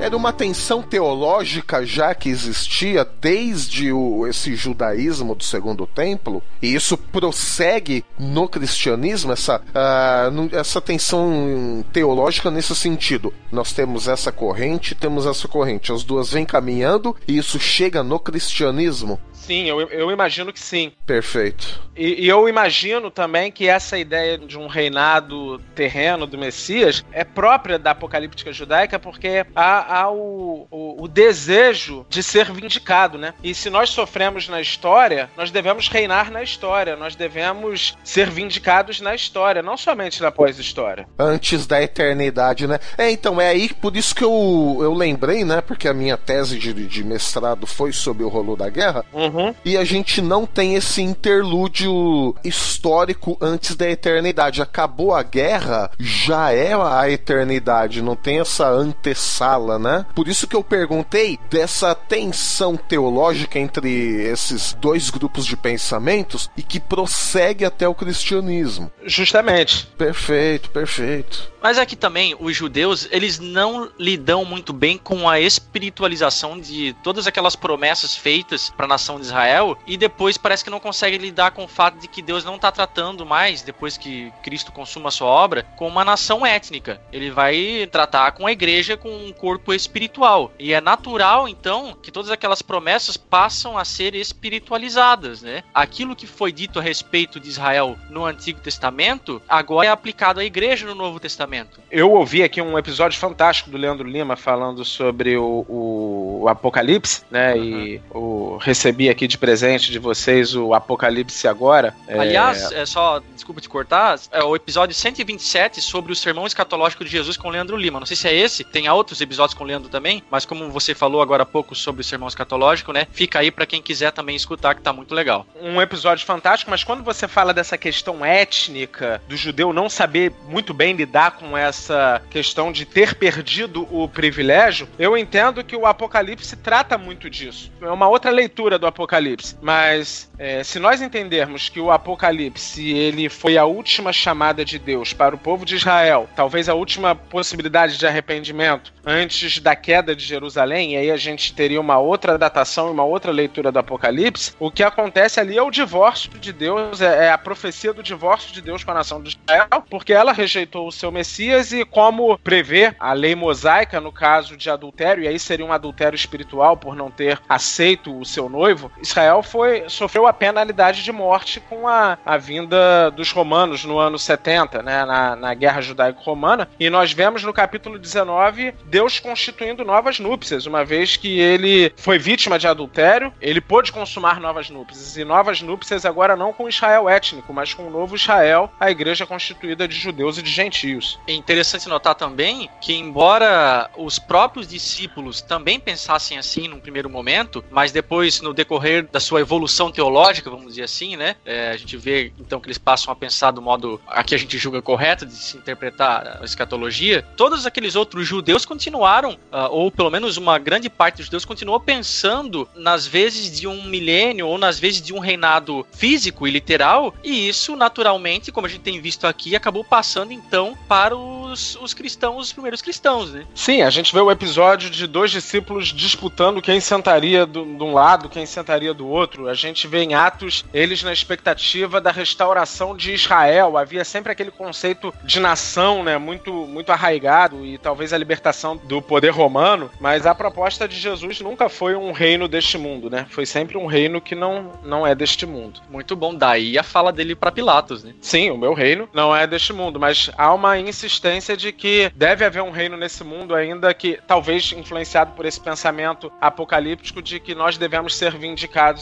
Era uma tensão teológica já que existia desde o, esse judaísmo do Segundo Templo, e isso prossegue no cristianismo, essa, uh, essa tensão teológica nesse sentido. Nós temos essa corrente, temos essa corrente, as duas vêm caminhando e isso chega no cristianismo. Sim, eu, eu imagino que sim. Perfeito. E, e, eu imagino também que essa ideia de um reinado terreno do Messias é própria da apocalíptica judaica, porque há, há o, o, o, desejo de ser vindicado, né? E se nós sofremos na história, nós devemos reinar na história, nós devemos ser vindicados na história, não somente na pós-história. Antes da eternidade, né? É, então, é aí por isso que eu, eu lembrei, né? Porque a minha tese de, de mestrado foi sobre o rolo da guerra. Uhum. Uhum. E a gente não tem esse interlúdio histórico antes da eternidade. Acabou a guerra, já é a eternidade, não tem essa antessala, né? Por isso que eu perguntei dessa tensão teológica entre esses dois grupos de pensamentos e que prossegue até o cristianismo. Justamente. Perfeito, perfeito. Mas aqui também, os judeus, eles não lidam muito bem com a espiritualização de todas aquelas promessas feitas para a nação de Israel e depois parece que não conseguem lidar com o fato de que Deus não está tratando mais, depois que Cristo consuma a sua obra, com uma nação étnica. Ele vai tratar com a igreja com um corpo espiritual. E é natural, então, que todas aquelas promessas passam a ser espiritualizadas, né? Aquilo que foi dito a respeito de Israel no Antigo Testamento, agora é aplicado à igreja no Novo Testamento. Eu ouvi aqui um episódio fantástico do Leandro Lima falando sobre o, o, o Apocalipse, né? Uhum. E o, recebi aqui de presente de vocês o Apocalipse agora. É, Aliás, é... é só, desculpa te cortar, é o episódio 127 sobre o sermão escatológico de Jesus com Leandro Lima. Não sei se é esse, tem outros episódios com Leandro também, mas como você falou agora há pouco sobre o sermão escatológico, né? Fica aí para quem quiser também escutar, que tá muito legal. Um episódio fantástico, mas quando você fala dessa questão étnica do judeu não saber muito bem lidar com essa questão de ter perdido o privilégio, eu entendo que o Apocalipse trata muito disso. É uma outra leitura do Apocalipse. Mas é, se nós entendermos que o Apocalipse ele foi a última chamada de Deus para o povo de Israel, talvez a última possibilidade de arrependimento antes da queda de Jerusalém, e aí a gente teria uma outra datação e uma outra leitura do Apocalipse, o que acontece ali é o divórcio de Deus, é, é a profecia do divórcio de Deus com a nação de Israel, porque ela rejeitou o seu Messias e como prevê a lei mosaica no caso de adultério, e aí seria um adultério espiritual por não ter aceito o seu noivo, Israel foi sofreu a penalidade de morte com a, a vinda dos romanos no ano 70, né, na, na guerra judaico-romana, e nós vemos no capítulo 19 Deus constituindo novas núpcias, uma vez que ele foi vítima de adultério, ele pôde consumar novas núpcias, e novas núpcias agora não com Israel étnico, mas com o novo Israel, a igreja constituída de judeus e de gentios. É interessante notar também que, embora os próprios discípulos também pensassem assim num primeiro momento, mas depois, no decorrer da sua evolução teológica, vamos dizer assim, né, é, a gente vê então que eles passam a pensar do modo a que a gente julga correto de se interpretar a escatologia, todos aqueles outros judeus continuaram, uh, ou pelo menos uma grande parte dos judeus continuou pensando nas vezes de um milênio ou nas vezes de um reinado físico e literal, e isso naturalmente, como a gente tem visto aqui, acabou passando então para os, os cristãos, os primeiros cristãos, né? Sim, a gente vê o episódio de dois discípulos disputando quem sentaria de um lado, quem sentaria do outro. A gente vê em Atos eles na expectativa da restauração de Israel. Havia sempre aquele conceito de nação, né? Muito, muito arraigado e talvez a libertação do poder romano. Mas a proposta de Jesus nunca foi um reino deste mundo, né? Foi sempre um reino que não, não é deste mundo. Muito bom. Daí a fala dele para Pilatos, né? Sim, o meu reino não é deste mundo, mas há uma insistência de que deve haver um reino nesse mundo ainda que talvez influenciado por esse pensamento apocalíptico de que nós devemos ser vindicados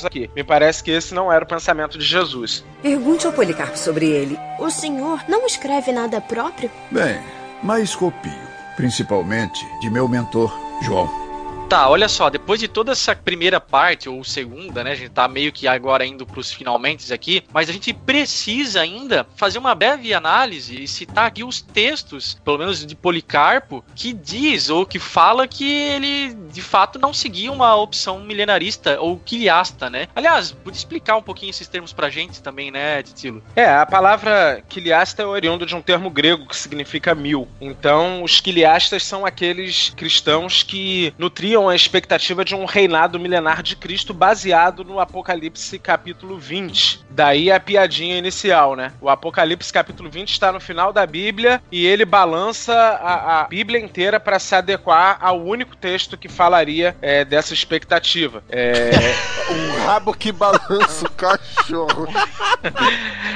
aqui. Me parece que esse não era o pensamento de Jesus. Pergunte ao Policarpo sobre ele. O senhor não escreve nada próprio? Bem, mas copio, principalmente de meu mentor, João. Tá, olha só, depois de toda essa primeira parte, ou segunda, né? A gente tá meio que agora indo pros finalmente aqui, mas a gente precisa ainda fazer uma breve análise e citar aqui os textos, pelo menos de Policarpo, que diz ou que fala que ele de fato não seguia uma opção milenarista ou quiliasta, né? Aliás, podia explicar um pouquinho esses termos pra gente também, né, Titilo? É, a palavra quiliasta é oriundo de um termo grego que significa mil. Então, os quiliastas são aqueles cristãos que nutriam a expectativa de um reinado milenar de Cristo baseado no Apocalipse capítulo 20. Daí a piadinha inicial, né? O Apocalipse capítulo 20 está no final da Bíblia e ele balança a, a Bíblia inteira para se adequar ao único texto que falaria é, dessa expectativa. É... um rabo que balança o cachorro.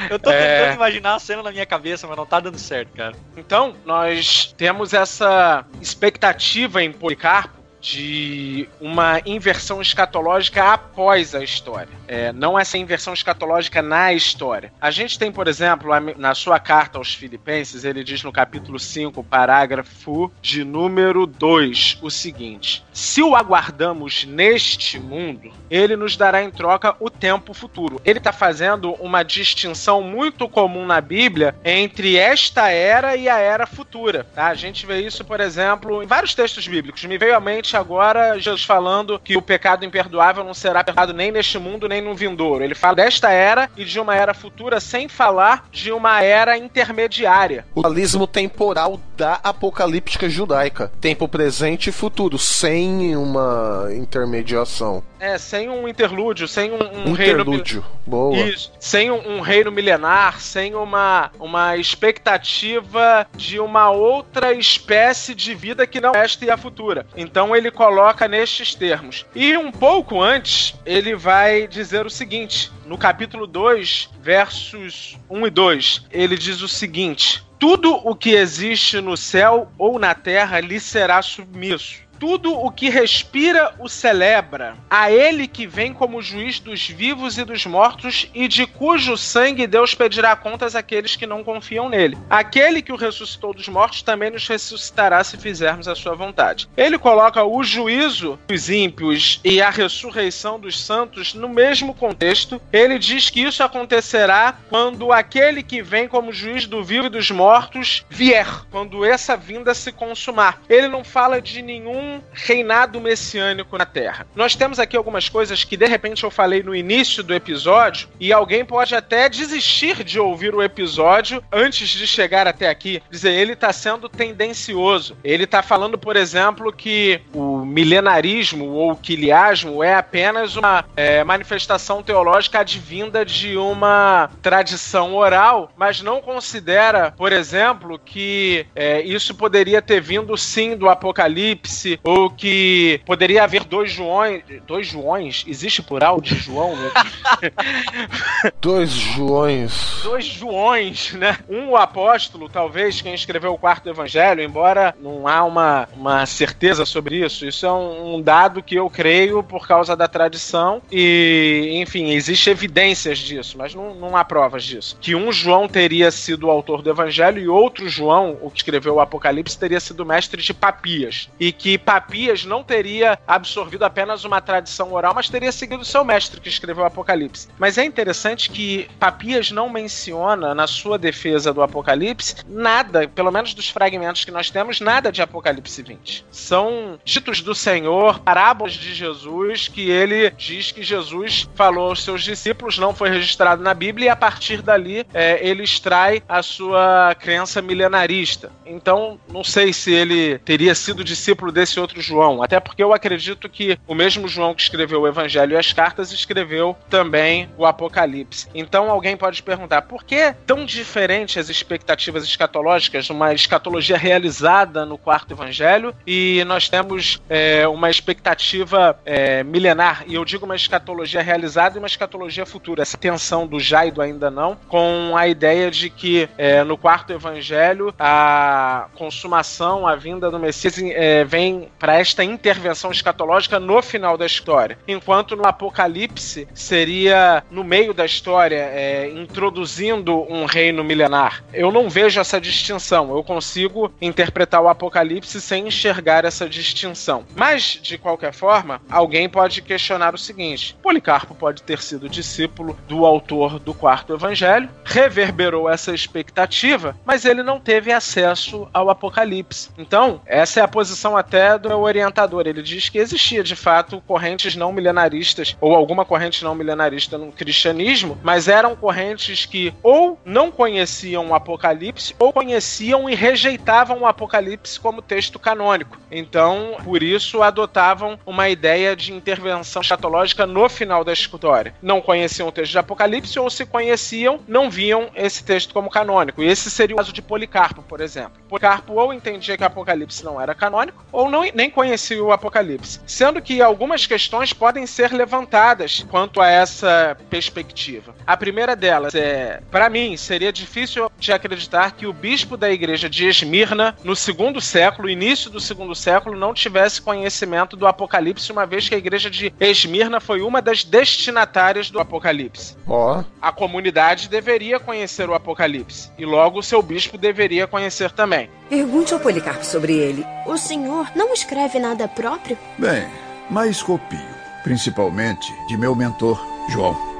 Eu tô tentando é... imaginar a cena na minha cabeça, mas não tá dando certo, cara. Então, nós temos essa expectativa em Policarpo de uma inversão escatológica após a história. É, não essa inversão escatológica na história. A gente tem, por exemplo, na sua carta aos Filipenses, ele diz no capítulo 5, parágrafo de número 2, o seguinte: Se o aguardamos neste mundo, ele nos dará em troca o tempo futuro. Ele está fazendo uma distinção muito comum na Bíblia entre esta era e a era futura. Tá? A gente vê isso, por exemplo, em vários textos bíblicos. Me veio à mente agora Jesus falando que o pecado imperdoável não será perdoado nem neste mundo, nem no vindouro. Ele fala desta era e de uma era futura, sem falar de uma era intermediária. O dualismo temporal da apocalíptica judaica. Tempo presente e futuro, sem uma intermediação. É, sem um interlúdio, sem um, um interlúdio. reino. Boa. Isso. Sem um, um, reino milenar, sem uma, uma expectativa de uma outra espécie de vida que não esta e a futura. Então ele coloca nestes termos. E um pouco antes, ele vai dizer o seguinte: no capítulo 2, versos 1 e 2, ele diz o seguinte: Tudo o que existe no céu ou na terra lhe será submisso tudo o que respira o celebra. A ele que vem como juiz dos vivos e dos mortos e de cujo sangue Deus pedirá contas àqueles que não confiam nele. Aquele que o ressuscitou dos mortos também nos ressuscitará se fizermos a sua vontade. Ele coloca o juízo dos ímpios e a ressurreição dos santos no mesmo contexto. Ele diz que isso acontecerá quando aquele que vem como juiz do vivo e dos mortos vier, quando essa vinda se consumar. Ele não fala de nenhum reinado messiânico na Terra. Nós temos aqui algumas coisas que de repente eu falei no início do episódio e alguém pode até desistir de ouvir o episódio antes de chegar até aqui. Dizer, ele está sendo tendencioso. Ele está falando, por exemplo, que o milenarismo ou o quiliasmo é apenas uma é, manifestação teológica advinda de uma tradição oral, mas não considera, por exemplo, que é, isso poderia ter vindo sim do Apocalipse ou que poderia haver dois Joões. Dois Joões? Existe plural de João? Né? dois Joões. Dois Joões, né? Um o apóstolo, talvez, quem escreveu o quarto evangelho, embora não há uma, uma certeza sobre isso. Isso é um, um dado que eu creio por causa da tradição e, enfim, existe evidências disso, mas não, não há provas disso. Que um João teria sido o autor do evangelho e outro João, o que escreveu o Apocalipse, teria sido mestre de Papias. E que Papias não teria absorvido apenas uma tradição oral, mas teria seguido seu mestre que escreveu o Apocalipse. Mas é interessante que Papias não menciona na sua defesa do Apocalipse nada, pelo menos dos fragmentos que nós temos, nada de Apocalipse 20. São ditos do Senhor, parábolas de Jesus, que ele diz que Jesus falou aos seus discípulos, não foi registrado na Bíblia, e a partir dali é, ele extrai a sua crença milenarista. Então, não sei se ele teria sido discípulo desse outro João. Até porque eu acredito que o mesmo João que escreveu o Evangelho e as cartas escreveu também o Apocalipse. Então alguém pode perguntar por que tão diferente as expectativas escatológicas numa escatologia realizada no quarto Evangelho e nós temos é, uma expectativa é, milenar. E eu digo uma escatologia realizada e uma escatologia futura. Essa tensão do já e do ainda não, com a ideia de que é, no quarto Evangelho a consumação, a vinda do Messias é, vem para esta intervenção escatológica no final da história, enquanto no Apocalipse seria no meio da história, é, introduzindo um reino milenar. Eu não vejo essa distinção. Eu consigo interpretar o Apocalipse sem enxergar essa distinção. Mas de qualquer forma, alguém pode questionar o seguinte: Policarpo pode ter sido discípulo do autor do quarto evangelho, reverberou essa expectativa, mas ele não teve acesso ao Apocalipse. Então, essa é a posição até do orientador. Ele diz que existia de fato correntes não milenaristas ou alguma corrente não milenarista no cristianismo, mas eram correntes que ou não conheciam o Apocalipse ou conheciam e rejeitavam o Apocalipse como texto canônico. Então, por isso adotavam uma ideia de intervenção escatológica no final da história. Não conheciam o texto de Apocalipse ou se conheciam, não viam esse texto como canônico. E esse seria o caso de Policarpo, por exemplo. Policarpo ou entendia que o Apocalipse não era canônico, ou não, nem conhecia o Apocalipse. Sendo que algumas questões podem ser levantadas quanto a essa perspectiva. A primeira delas é, para mim, seria difícil de acreditar que o bispo da igreja de Esmirna, no segundo século, início do segundo século, não tivesse conhecimento do Apocalipse, uma vez que a igreja de Esmirna foi uma das destinatárias do Apocalipse. Ó. Oh. A comunidade deveria conhecer o Apocalipse, e logo o seu bispo deveria conhecer também. Pergunte ao Policarpo sobre ele. O senhor não escreve nada próprio? Bem, mas copio, principalmente de meu mentor, João.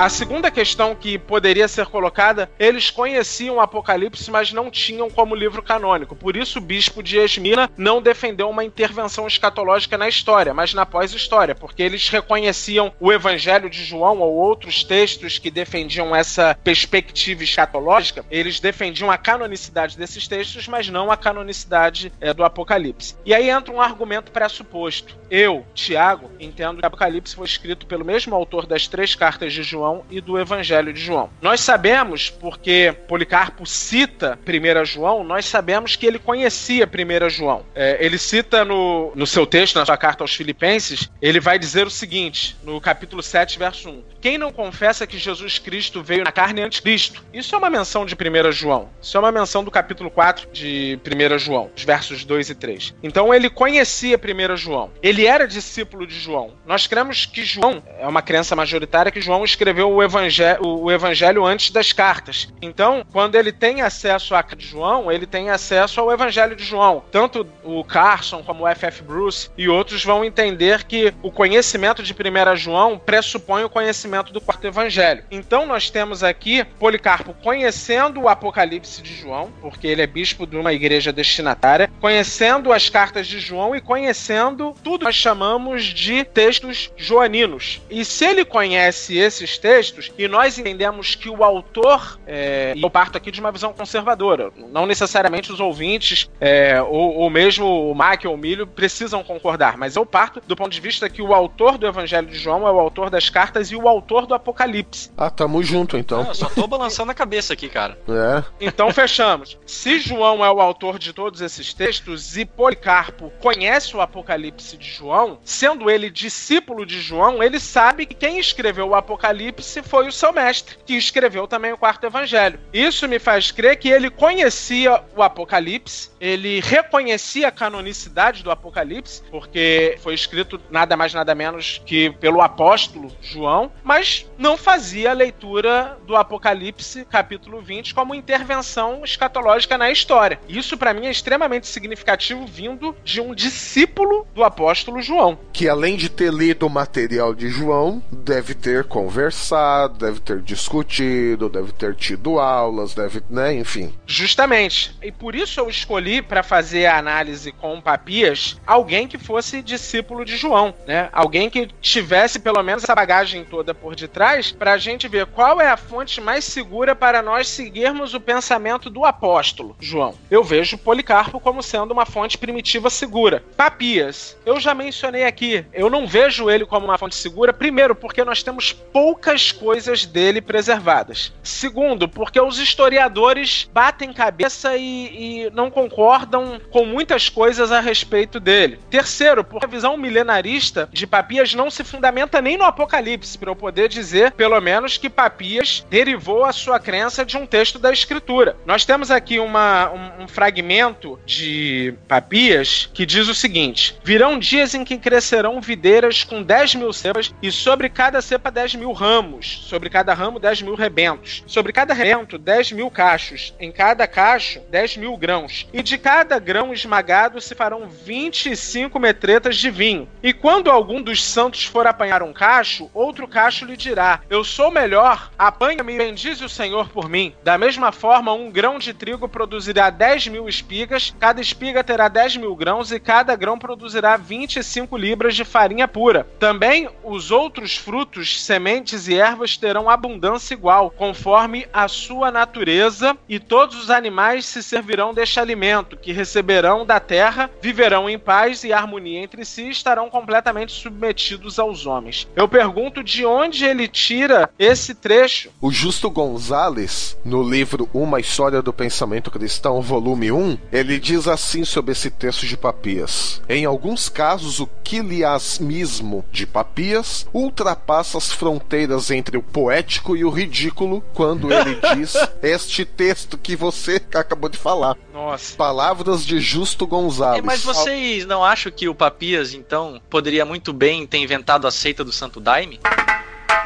A segunda questão que poderia ser colocada, eles conheciam o Apocalipse, mas não tinham como livro canônico. Por isso o bispo de Esmina não defendeu uma intervenção escatológica na história, mas na pós-história, porque eles reconheciam o Evangelho de João ou outros textos que defendiam essa perspectiva escatológica, eles defendiam a canonicidade desses textos, mas não a canonicidade é, do Apocalipse. E aí entra um argumento pressuposto. Eu, Tiago, entendo que Apocalipse foi escrito pelo mesmo autor das três cartas de João João e do Evangelho de João. Nós sabemos, porque Policarpo cita 1 João, nós sabemos que ele conhecia 1 João. É, ele cita no, no seu texto, na sua carta aos Filipenses, ele vai dizer o seguinte, no capítulo 7, verso 1. Quem não confessa que Jesus Cristo veio na carne antes Cristo? Isso é uma menção de 1 João. Isso é uma menção do capítulo 4 de 1 João, os versos 2 e 3. Então ele conhecia 1 João. Ele era discípulo de João. Nós cremos que João, é uma crença majoritária que João escreveu o evangelho, o evangelho antes das cartas. Então, quando ele tem acesso a João, ele tem acesso ao evangelho de João. Tanto o Carson como o F.F. Bruce e outros vão entender que o conhecimento de 1 João pressupõe o conhecimento do quarto evangelho. Então, nós temos aqui Policarpo conhecendo o Apocalipse de João, porque ele é bispo de uma igreja destinatária, conhecendo as cartas de João e conhecendo tudo nós chamamos de textos joaninos. E se ele conhece esses textos e nós entendemos que o autor, é, e eu parto aqui de uma visão conservadora, não necessariamente os ouvintes é, ou, ou, mesmo o Mac ou o Milho precisam concordar, mas eu parto do ponto de vista que o autor do Evangelho de João é o autor das cartas e o autor do Apocalipse. Ah, tamo junto então. Não, eu só tô balançando a cabeça aqui, cara. É. Então fechamos. Se João é o autor de todos esses textos e Policarpo conhece o Apocalipse de João, sendo ele discípulo de João, ele sabe que quem escreveu o Apocalipse foi o seu mestre, que escreveu também o quarto evangelho. Isso me faz crer que ele conhecia o Apocalipse, ele reconhecia a canonicidade do Apocalipse, porque foi escrito nada mais nada menos que pelo apóstolo João, mas não fazia a leitura do Apocalipse, capítulo 20, como intervenção escatológica na história. Isso para mim é extremamente significativo vindo de um discípulo do apóstolo João. Que além de ter lido o material de João, deve ter conversado deve ter discutido, deve ter tido aulas, deve, né, enfim. Justamente. E por isso eu escolhi para fazer a análise com Papias alguém que fosse discípulo de João, né? Alguém que tivesse pelo menos essa bagagem toda por detrás para a gente ver qual é a fonte mais segura para nós seguirmos o pensamento do apóstolo João. Eu vejo Policarpo como sendo uma fonte primitiva segura. Papias, eu já mencionei aqui, eu não vejo ele como uma fonte segura, primeiro, porque nós temos poucas coisas dele preservadas. Segundo, porque os historiadores batem cabeça e, e não concordam com muitas coisas a respeito dele. Terceiro, porque a visão milenarista de Papias não se fundamenta nem no Apocalipse, para eu poder dizer, pelo menos, que Papias derivou a sua crença de um texto da Escritura. Nós temos aqui uma, um, um fragmento de Papias que diz o seguinte: Virão dias em que crescerão videiras com 10 mil cepas, e sobre cada cepa 10 mil ramos, sobre cada ramo 10 mil rebentos, sobre cada rebento 10 mil cachos, em cada cacho 10 mil grãos, e de cada grão esmagado se farão 25 metretas de vinho. E quando algum dos santos for apanhar um cacho, outro cacho lhe dirá: Eu sou melhor, apanha-me e bendize o Senhor por mim. Da mesma forma, um grão de trigo produzirá 10 mil espigas, cada espiga terá 10 mil grãos, e cada grão produzirá 25 libras de farinha pura. Também os outros frutos, sementes e ervas terão abundância igual, conforme a sua natureza, e todos os animais se servirão deste alimento, que receberão da terra, viverão em paz e harmonia entre si e estarão completamente submetidos aos homens. Eu pergunto de onde ele tira esse trecho. O Justo Gonzalez, no livro Uma História do Pensamento Cristão, volume 1, ele diz assim sobre esse texto de Papias: Em alguns casos, o quiliasmismo de Papias ultrapassa as fronteiras entre o poético e o ridículo quando ele diz este texto que você acabou de falar. Nossa. Palavras de Justo Gonzalez. É, mas vocês não acham que o Papias, então, poderia muito bem ter inventado a seita do Santo Daime?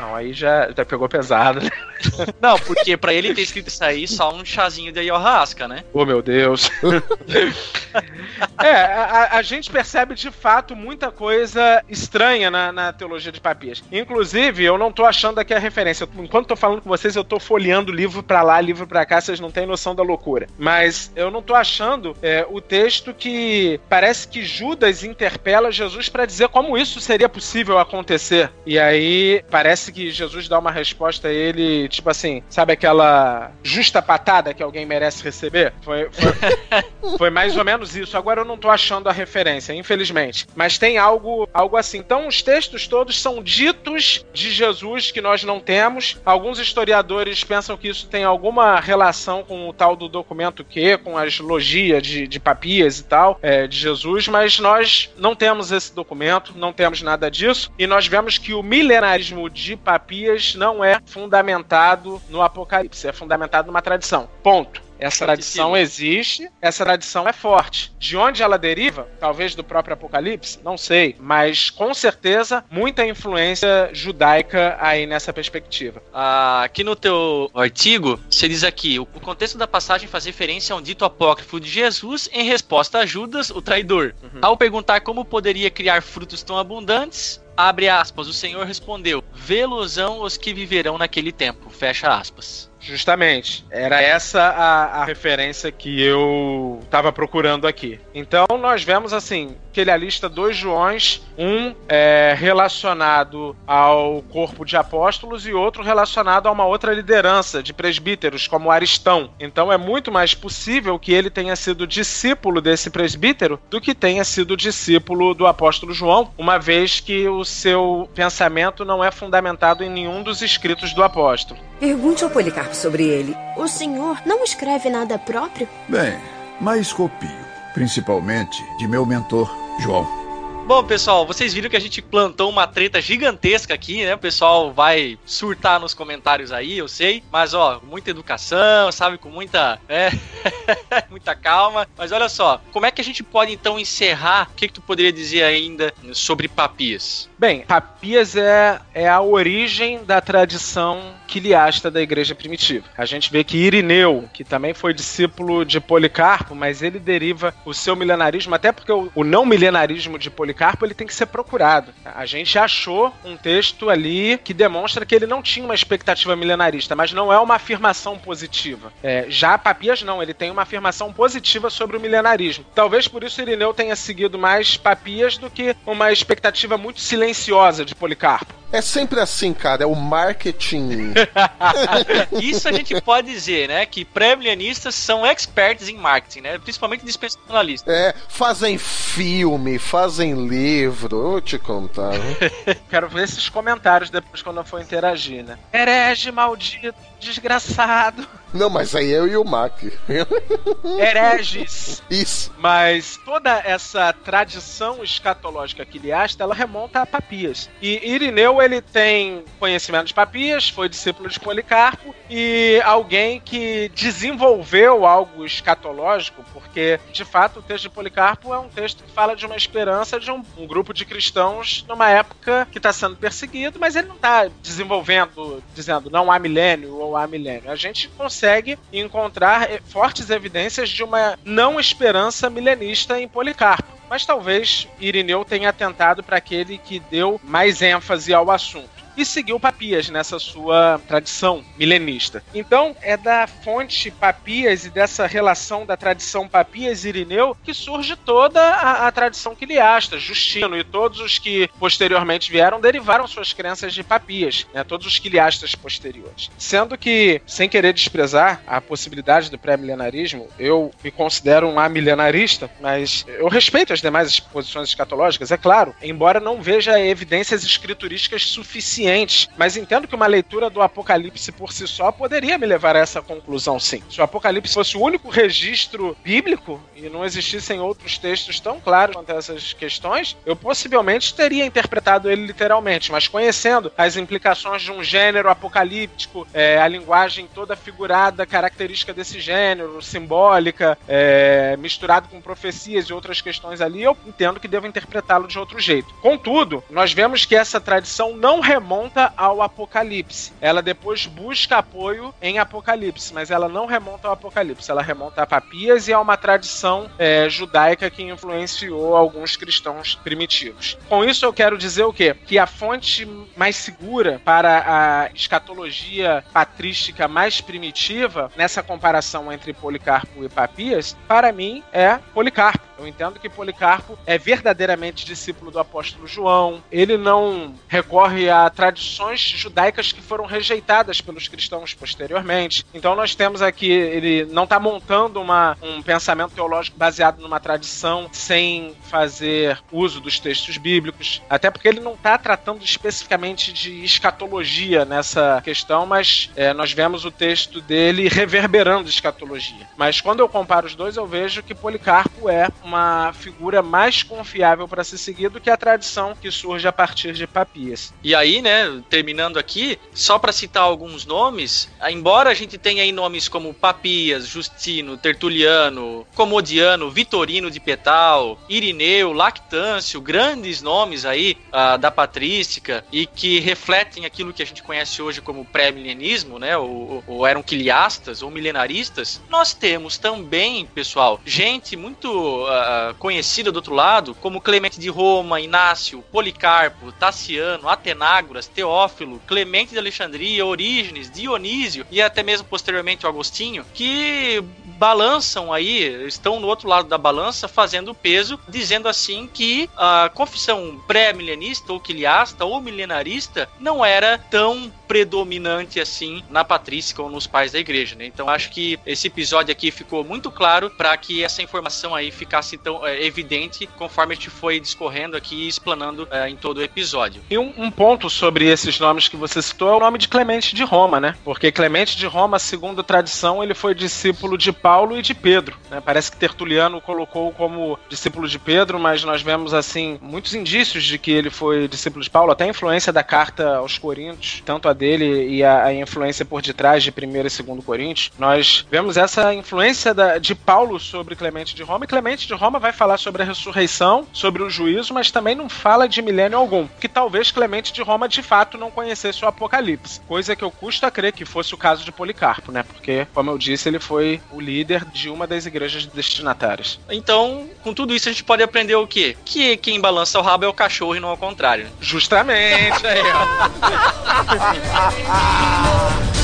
Não, aí já, já pegou pesado, né? Não, porque pra ele ter escrito isso aí, só um chazinho de ayahuasca, né? Oh, meu Deus. é, a, a, gente percebe de fato muita coisa estranha na, na, teologia de Papias. Inclusive, eu não tô achando aqui a referência. Enquanto tô falando com vocês, eu tô folheando livro pra lá, livro pra cá, vocês não têm noção da loucura. Mas eu não tô achando é, o texto que parece que Judas interpela Jesus para dizer como isso seria possível acontecer. E aí parece que Jesus dá uma resposta a ele, tipo assim, sabe aquela justa patada que alguém merece receber? Foi, foi, foi, mais ou menos isso. Agora eu não tô achando a referência, infelizmente. Mas tem algo, algo assim. Então os textos todos são ditos de Jesus que nós não temos. Alguns historiadores pensam que isso tem alguma relação com o tal do documento Q, com as logias de, de papias e tal, é, de Jesus, mas nós não temos esse documento, não temos nada disso. E nós vemos que o milenarismo de Papias não é fundamentado no Apocalipse, é fundamentado numa tradição. Ponto. Essa tradição existe, essa tradição é forte. De onde ela deriva? Talvez do próprio Apocalipse? Não sei. Mas com certeza, muita influência judaica aí nessa perspectiva. Ah, aqui no teu artigo, você diz aqui: o contexto da passagem faz referência a um dito apócrifo de Jesus em resposta a Judas, o traidor. Uhum. Ao perguntar como poderia criar frutos tão abundantes, abre aspas, o Senhor respondeu: Vê-los-ão os que viverão naquele tempo. Fecha aspas. Justamente. Era essa a, a referência que eu estava procurando aqui. Então nós vemos assim que ele alista dois Joões, um é, relacionado ao corpo de apóstolos e outro relacionado a uma outra liderança de presbíteros, como Aristão. Então é muito mais possível que ele tenha sido discípulo desse presbítero do que tenha sido discípulo do apóstolo João, uma vez que o seu pensamento não é fundamentado em nenhum dos escritos do apóstolo. Pergunte ao Policarpo sobre ele. O senhor não escreve nada próprio? Bem, mas copio, principalmente de meu mentor, João. Bom, pessoal, vocês viram que a gente plantou uma treta gigantesca aqui, né? O pessoal vai surtar nos comentários aí, eu sei. Mas, ó, muita educação, sabe? Com muita. É, muita calma. Mas olha só, como é que a gente pode então encerrar? O que, que tu poderia dizer ainda sobre Papias? Bem, Papias é, é a origem da tradição quiliasta da igreja primitiva. A gente vê que Irineu, que também foi discípulo de Policarpo, mas ele deriva o seu milenarismo, até porque o, o não milenarismo de Policarpo ele tem que ser procurado. A gente achou um texto ali que demonstra que ele não tinha uma expectativa milenarista, mas não é uma afirmação positiva. É, já Papias não, ele tem uma afirmação positiva sobre o milenarismo. Talvez por isso Irineu tenha seguido mais Papias do que uma expectativa muito silenciosa tendenciosa de Policarpo. É sempre assim, cara, é o marketing. Isso a gente pode dizer, né? Que pré-milenistas são experts em marketing, né? Principalmente dispensacionalistas. É, fazem filme, fazem livro, eu te contar. Quero ver esses comentários depois quando eu for interagir, né? Herege maldito, desgraçado. Não, mas aí eu e o Mac. Hereges. Isso. Mas toda essa tradição escatológica quiliasta, ela remonta a Papias. E Irineu, ele tem conhecimento de Papias, foi discípulo de Policarpo e alguém que desenvolveu algo escatológico, porque de fato o texto de Policarpo é um texto que fala de uma esperança de um, um grupo de cristãos numa época que está sendo perseguido, mas ele não está desenvolvendo, dizendo não há milênio ou há milênio. A gente consegue encontrar fortes evidências de uma não esperança milenista em Policarpo. Mas talvez Irineu tenha atentado para aquele que deu mais ênfase ao assunto e seguiu Papias nessa sua tradição milenista. Então, é da fonte Papias e dessa relação da tradição Papias-Irineu que surge toda a, a tradição quiliasta. Justino e todos os que posteriormente vieram derivaram suas crenças de Papias, né, todos os quiliastas posteriores. Sendo que, sem querer desprezar a possibilidade do pré-milenarismo, eu me considero um amilenarista, mas eu respeito as demais posições escatológicas, é claro, embora não veja evidências escriturísticas suficientes mas entendo que uma leitura do Apocalipse por si só poderia me levar a essa conclusão, sim. Se o Apocalipse fosse o único registro bíblico e não existissem outros textos tão claros quanto essas questões, eu possivelmente teria interpretado ele literalmente, mas conhecendo as implicações de um gênero apocalíptico, é, a linguagem toda figurada, característica desse gênero, simbólica, é, misturado com profecias e outras questões ali, eu entendo que devo interpretá-lo de outro jeito. Contudo, nós vemos que essa tradição não remonta remonta ao Apocalipse. Ela depois busca apoio em Apocalipse, mas ela não remonta ao Apocalipse. Ela remonta a Papias e a uma tradição é, judaica que influenciou alguns cristãos primitivos. Com isso eu quero dizer o quê? Que a fonte mais segura para a escatologia patrística mais primitiva, nessa comparação entre Policarpo e Papias, para mim é Policarpo. Eu entendo que Policarpo é verdadeiramente discípulo do apóstolo João. Ele não recorre a tradições judaicas que foram rejeitadas pelos cristãos posteriormente. Então nós temos aqui, ele não está montando uma, um pensamento teológico baseado numa tradição sem fazer uso dos textos bíblicos, até porque ele não está tratando especificamente de escatologia nessa questão, mas é, nós vemos o texto dele reverberando escatologia. Mas quando eu comparo os dois, eu vejo que Policarpo é uma figura mais confiável para se seguir do que a tradição que surge a partir de Papias. E aí, né, terminando aqui, só para citar alguns nomes, embora a gente tenha aí nomes como Papias, Justino, Tertuliano, Comodiano, Vitorino de Petal, Irineu, Lactâncio, grandes nomes aí uh, da patrística e que refletem aquilo que a gente conhece hoje como pré-milenismo, né, ou, ou, eram quiliastas ou milenaristas, nós temos também, pessoal, gente muito uh, conhecida do outro lado, como Clemente de Roma, Inácio, Policarpo, Tassiano, Atenágoras, Teófilo, Clemente de Alexandria, Orígenes, Dionísio e até mesmo posteriormente o Agostinho, que balançam aí, estão no outro lado da balança fazendo peso, dizendo assim que a confissão pré-milenista ou quiliasta ou milenarista não era tão predominante assim na patrística ou nos pais da igreja, né? Então acho que esse episódio aqui ficou muito claro para que essa informação aí ficasse tão é, evidente conforme a gente foi discorrendo aqui e explanando é, em todo o episódio. E um, um, ponto sobre esses nomes que você citou é o nome de Clemente de Roma, né? Porque Clemente de Roma, segundo a tradição, ele foi discípulo de Paulo e de Pedro. Né? Parece que Tertuliano colocou como discípulo de Pedro, mas nós vemos assim muitos indícios de que ele foi discípulo de Paulo, até a influência da carta aos Coríntios, tanto a dele e a, a influência por detrás de 1 e 2 Coríntios, nós vemos essa influência da, de Paulo sobre Clemente de Roma, e Clemente de Roma vai falar sobre a ressurreição, sobre o juízo, mas também não fala de milênio algum, que talvez Clemente de Roma de fato não conhecesse o Apocalipse, coisa que eu custo a crer que fosse o caso de Policarpo, né? Porque, como eu disse, ele foi o líder de uma das igrejas destinatárias. Então, com tudo isso, a gente pode aprender o quê? Que quem balança o rabo é o cachorro e não ao contrário. Justamente, aí, ó. Ah, ah, ah.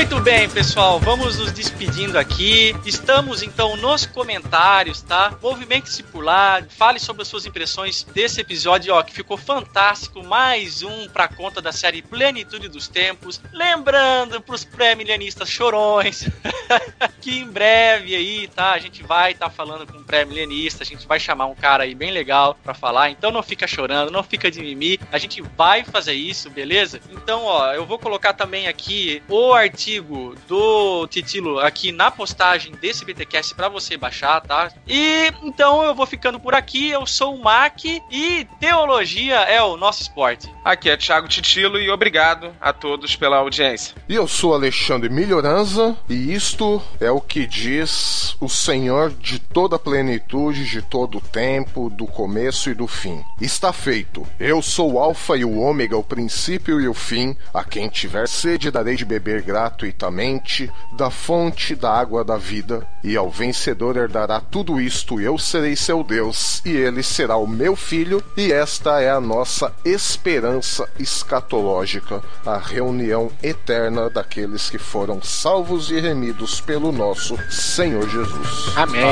Muito bem, pessoal, vamos nos despedindo aqui. Estamos então nos comentários, tá? Movimente-se por lá, fale sobre as suas impressões desse episódio, ó, que ficou fantástico. Mais um pra conta da série Plenitude dos Tempos. Lembrando pros pré-milenistas chorões que em breve aí, tá? A gente vai estar tá falando com um pré-milenista, a gente vai chamar um cara aí bem legal pra falar. Então não fica chorando, não fica de mimimi. A gente vai fazer isso, beleza? Então, ó, eu vou colocar também aqui o artigo do Titilo aqui na postagem desse BTcast para você baixar, tá? E então eu vou ficando por aqui. Eu sou o Mac e teologia é o nosso esporte. Aqui é Thiago Titilo e obrigado a todos pela audiência. E eu sou Alexandre Melhoranza e isto é o que diz o Senhor de toda a plenitude, de todo o tempo, do começo e do fim. Está feito. Eu sou o Alfa e o Ômega, o princípio e o fim. A quem tiver sede darei de beber gratuitamente da fonte da água da vida, e ao vencedor herdará tudo isto. Eu serei seu Deus, e ele será o meu filho, e esta é a nossa esperança escatológica, a reunião eterna daqueles que foram salvos e remidos pelo nosso Senhor Jesus. Amém.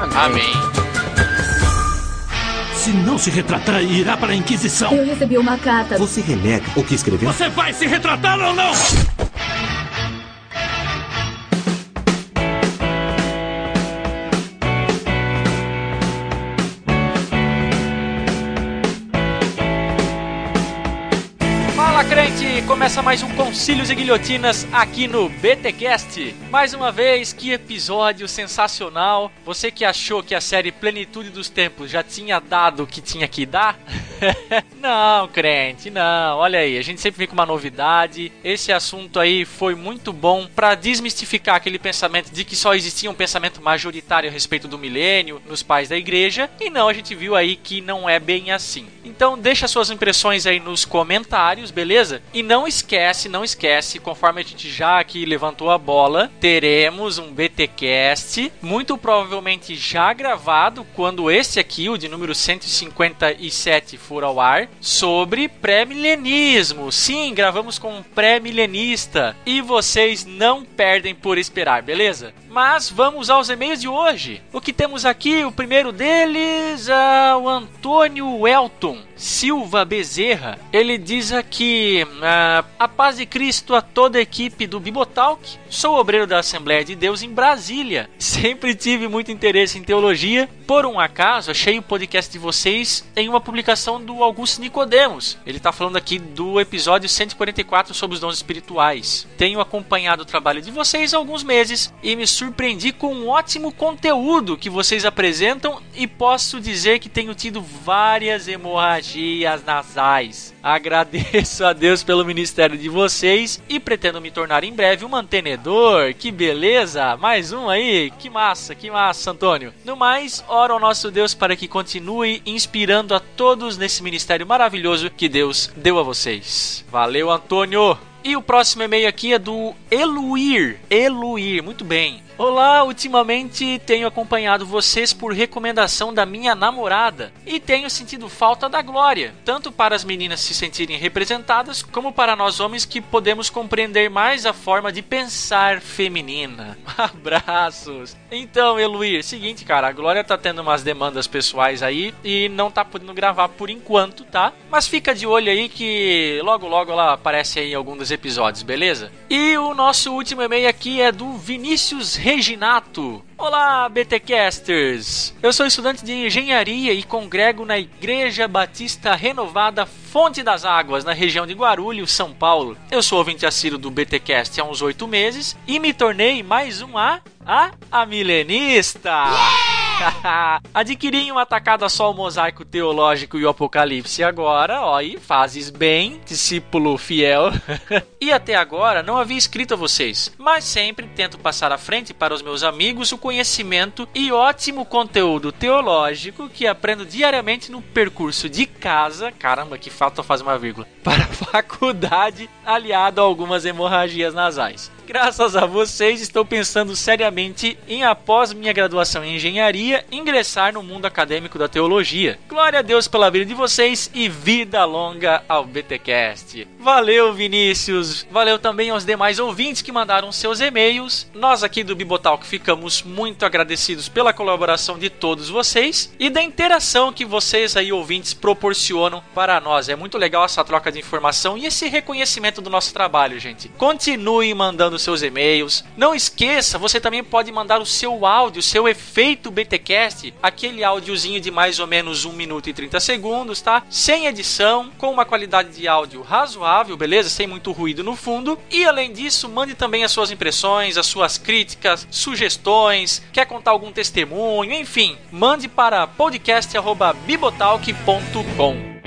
Amém. Amém. Se não se retratar, irá para a Inquisição. Eu recebi uma carta. Você renega o que escreveu? Você vai se retratar ou não? Começa mais um Concílios e Guilhotinas aqui no BTcast. Mais uma vez, que episódio sensacional. Você que achou que a série Plenitude dos Tempos já tinha dado o que tinha que dar? não, crente, não. Olha aí, a gente sempre vem com uma novidade. Esse assunto aí foi muito bom para desmistificar aquele pensamento de que só existia um pensamento majoritário a respeito do milênio nos pais da igreja. E não, a gente viu aí que não é bem assim. Então, deixa suas impressões aí nos comentários, beleza? E não esquece, não esquece, conforme a gente já aqui levantou a bola, teremos um BTcast, muito provavelmente já gravado quando esse aqui, o de número 157, for ao ar, sobre pré-milenismo. Sim, gravamos com um pré-milenista e vocês não perdem por esperar, beleza? Mas vamos aos e-mails de hoje. O que temos aqui, o primeiro deles é o Antônio Elton Silva Bezerra. Ele diz aqui: uh, A paz de Cristo a toda a equipe do Bibotalk. Sou obreiro da Assembleia de Deus em Brasília. Sempre tive muito interesse em teologia. Por um acaso, achei o podcast de vocês em uma publicação do Augusto Nicodemos. Ele está falando aqui do episódio 144 sobre os dons espirituais. Tenho acompanhado o trabalho de vocês há alguns meses e me surpreendi com um ótimo conteúdo que vocês apresentam e posso dizer que tenho tido várias hemorragias nasais. Agradeço a Deus pelo ministério de vocês e pretendo me tornar em breve um mantenedor. Que beleza! Mais um aí, que massa, que massa, Antônio. No mais, oro ao nosso Deus para que continue inspirando a todos nesse ministério maravilhoso que Deus deu a vocês. Valeu, Antônio! E o próximo e-mail aqui é do Eluir. Eluir, muito bem. Olá, ultimamente tenho acompanhado vocês por recomendação da minha namorada e tenho sentido falta da glória, tanto para as meninas se sentirem representadas, como para nós homens que podemos compreender mais a forma de pensar feminina. Abraços! Então, Eluir, seguinte, cara, a Glória tá tendo umas demandas pessoais aí e não tá podendo gravar por enquanto, tá? Mas fica de olho aí que logo logo ela aparece aí em algum dos episódios, beleza? E o nosso último e-mail aqui é do Vinícius Reginato. Olá, BTcasters! Eu sou estudante de engenharia e congrego na Igreja Batista Renovada Fonte das Águas, na região de Guarulhos, São Paulo. Eu sou ouvinte assíduo do BTcast há uns oito meses e me tornei mais um A a A Milenista. Yeah! Adquiri em uma tacada só o mosaico teológico e o apocalipse agora, ó, e fazes bem, discípulo fiel. e até agora não havia escrito a vocês, mas sempre tento passar à frente para os meus amigos o conhecimento e ótimo conteúdo teológico que aprendo diariamente no percurso de casa, caramba, que falta fazer uma vírgula, para a faculdade, aliado a algumas hemorragias nasais. Graças a vocês, estou pensando seriamente em, após minha graduação em engenharia, ingressar no mundo acadêmico da teologia. Glória a Deus pela vida de vocês e vida longa ao BTcast. Valeu, Vinícius. Valeu também aos demais ouvintes que mandaram seus e-mails. Nós aqui do Bibotalk ficamos muito agradecidos pela colaboração de todos vocês e da interação que vocês aí ouvintes proporcionam para nós. É muito legal essa troca de informação e esse reconhecimento do nosso trabalho, gente. Continue mandando seus e-mails. Não esqueça, você também pode mandar o seu áudio, o seu efeito BTcast, aquele áudiozinho de mais ou menos 1 minuto e 30 segundos, tá? Sem edição, com uma qualidade de áudio razoável, beleza? Sem muito ruído no fundo. E além disso, mande também as suas impressões, as suas críticas, sugestões, quer contar algum testemunho, enfim, mande para podcast@bibotalk.com.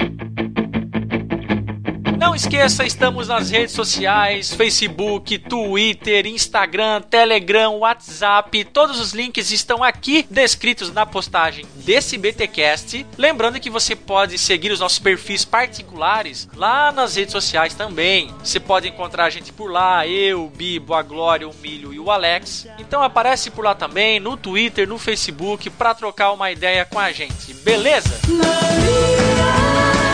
Não esqueça, estamos nas redes sociais: Facebook, Twitter, Instagram, Telegram, WhatsApp. Todos os links estão aqui descritos na postagem desse BTcast. Lembrando que você pode seguir os nossos perfis particulares lá nas redes sociais também. Você pode encontrar a gente por lá, eu, o Bibo, a Glória, o Milho e o Alex. Então aparece por lá também, no Twitter, no Facebook, para trocar uma ideia com a gente. Beleza? E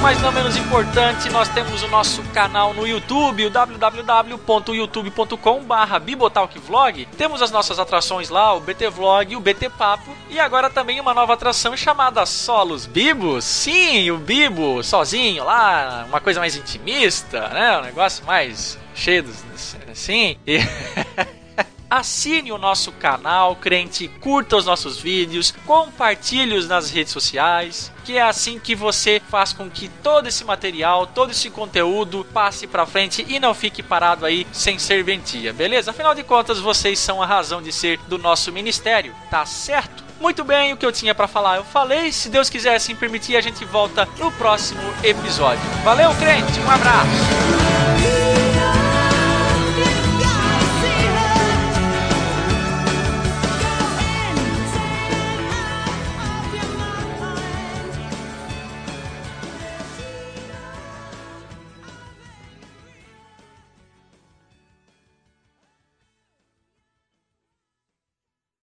mas não menos importante, nós temos o nosso canal no YouTube, o www.youtube.com.br bibotalkvlog. Temos as nossas atrações lá, o BT Vlog o BT Papo. E agora também uma nova atração chamada Solos Bibos. Sim, o Bibo sozinho lá, uma coisa mais intimista, né? Um negócio mais cheio dos... assim. E... Assine o nosso canal, crente, curta os nossos vídeos, compartilhe-os nas redes sociais, que é assim que você faz com que todo esse material, todo esse conteúdo passe para frente e não fique parado aí sem serventia, beleza? Afinal de contas, vocês são a razão de ser do nosso ministério, tá certo? Muito bem, o que eu tinha para falar eu falei. Se Deus quiser assim permitir, a gente volta no próximo episódio. Valeu, crente, um abraço.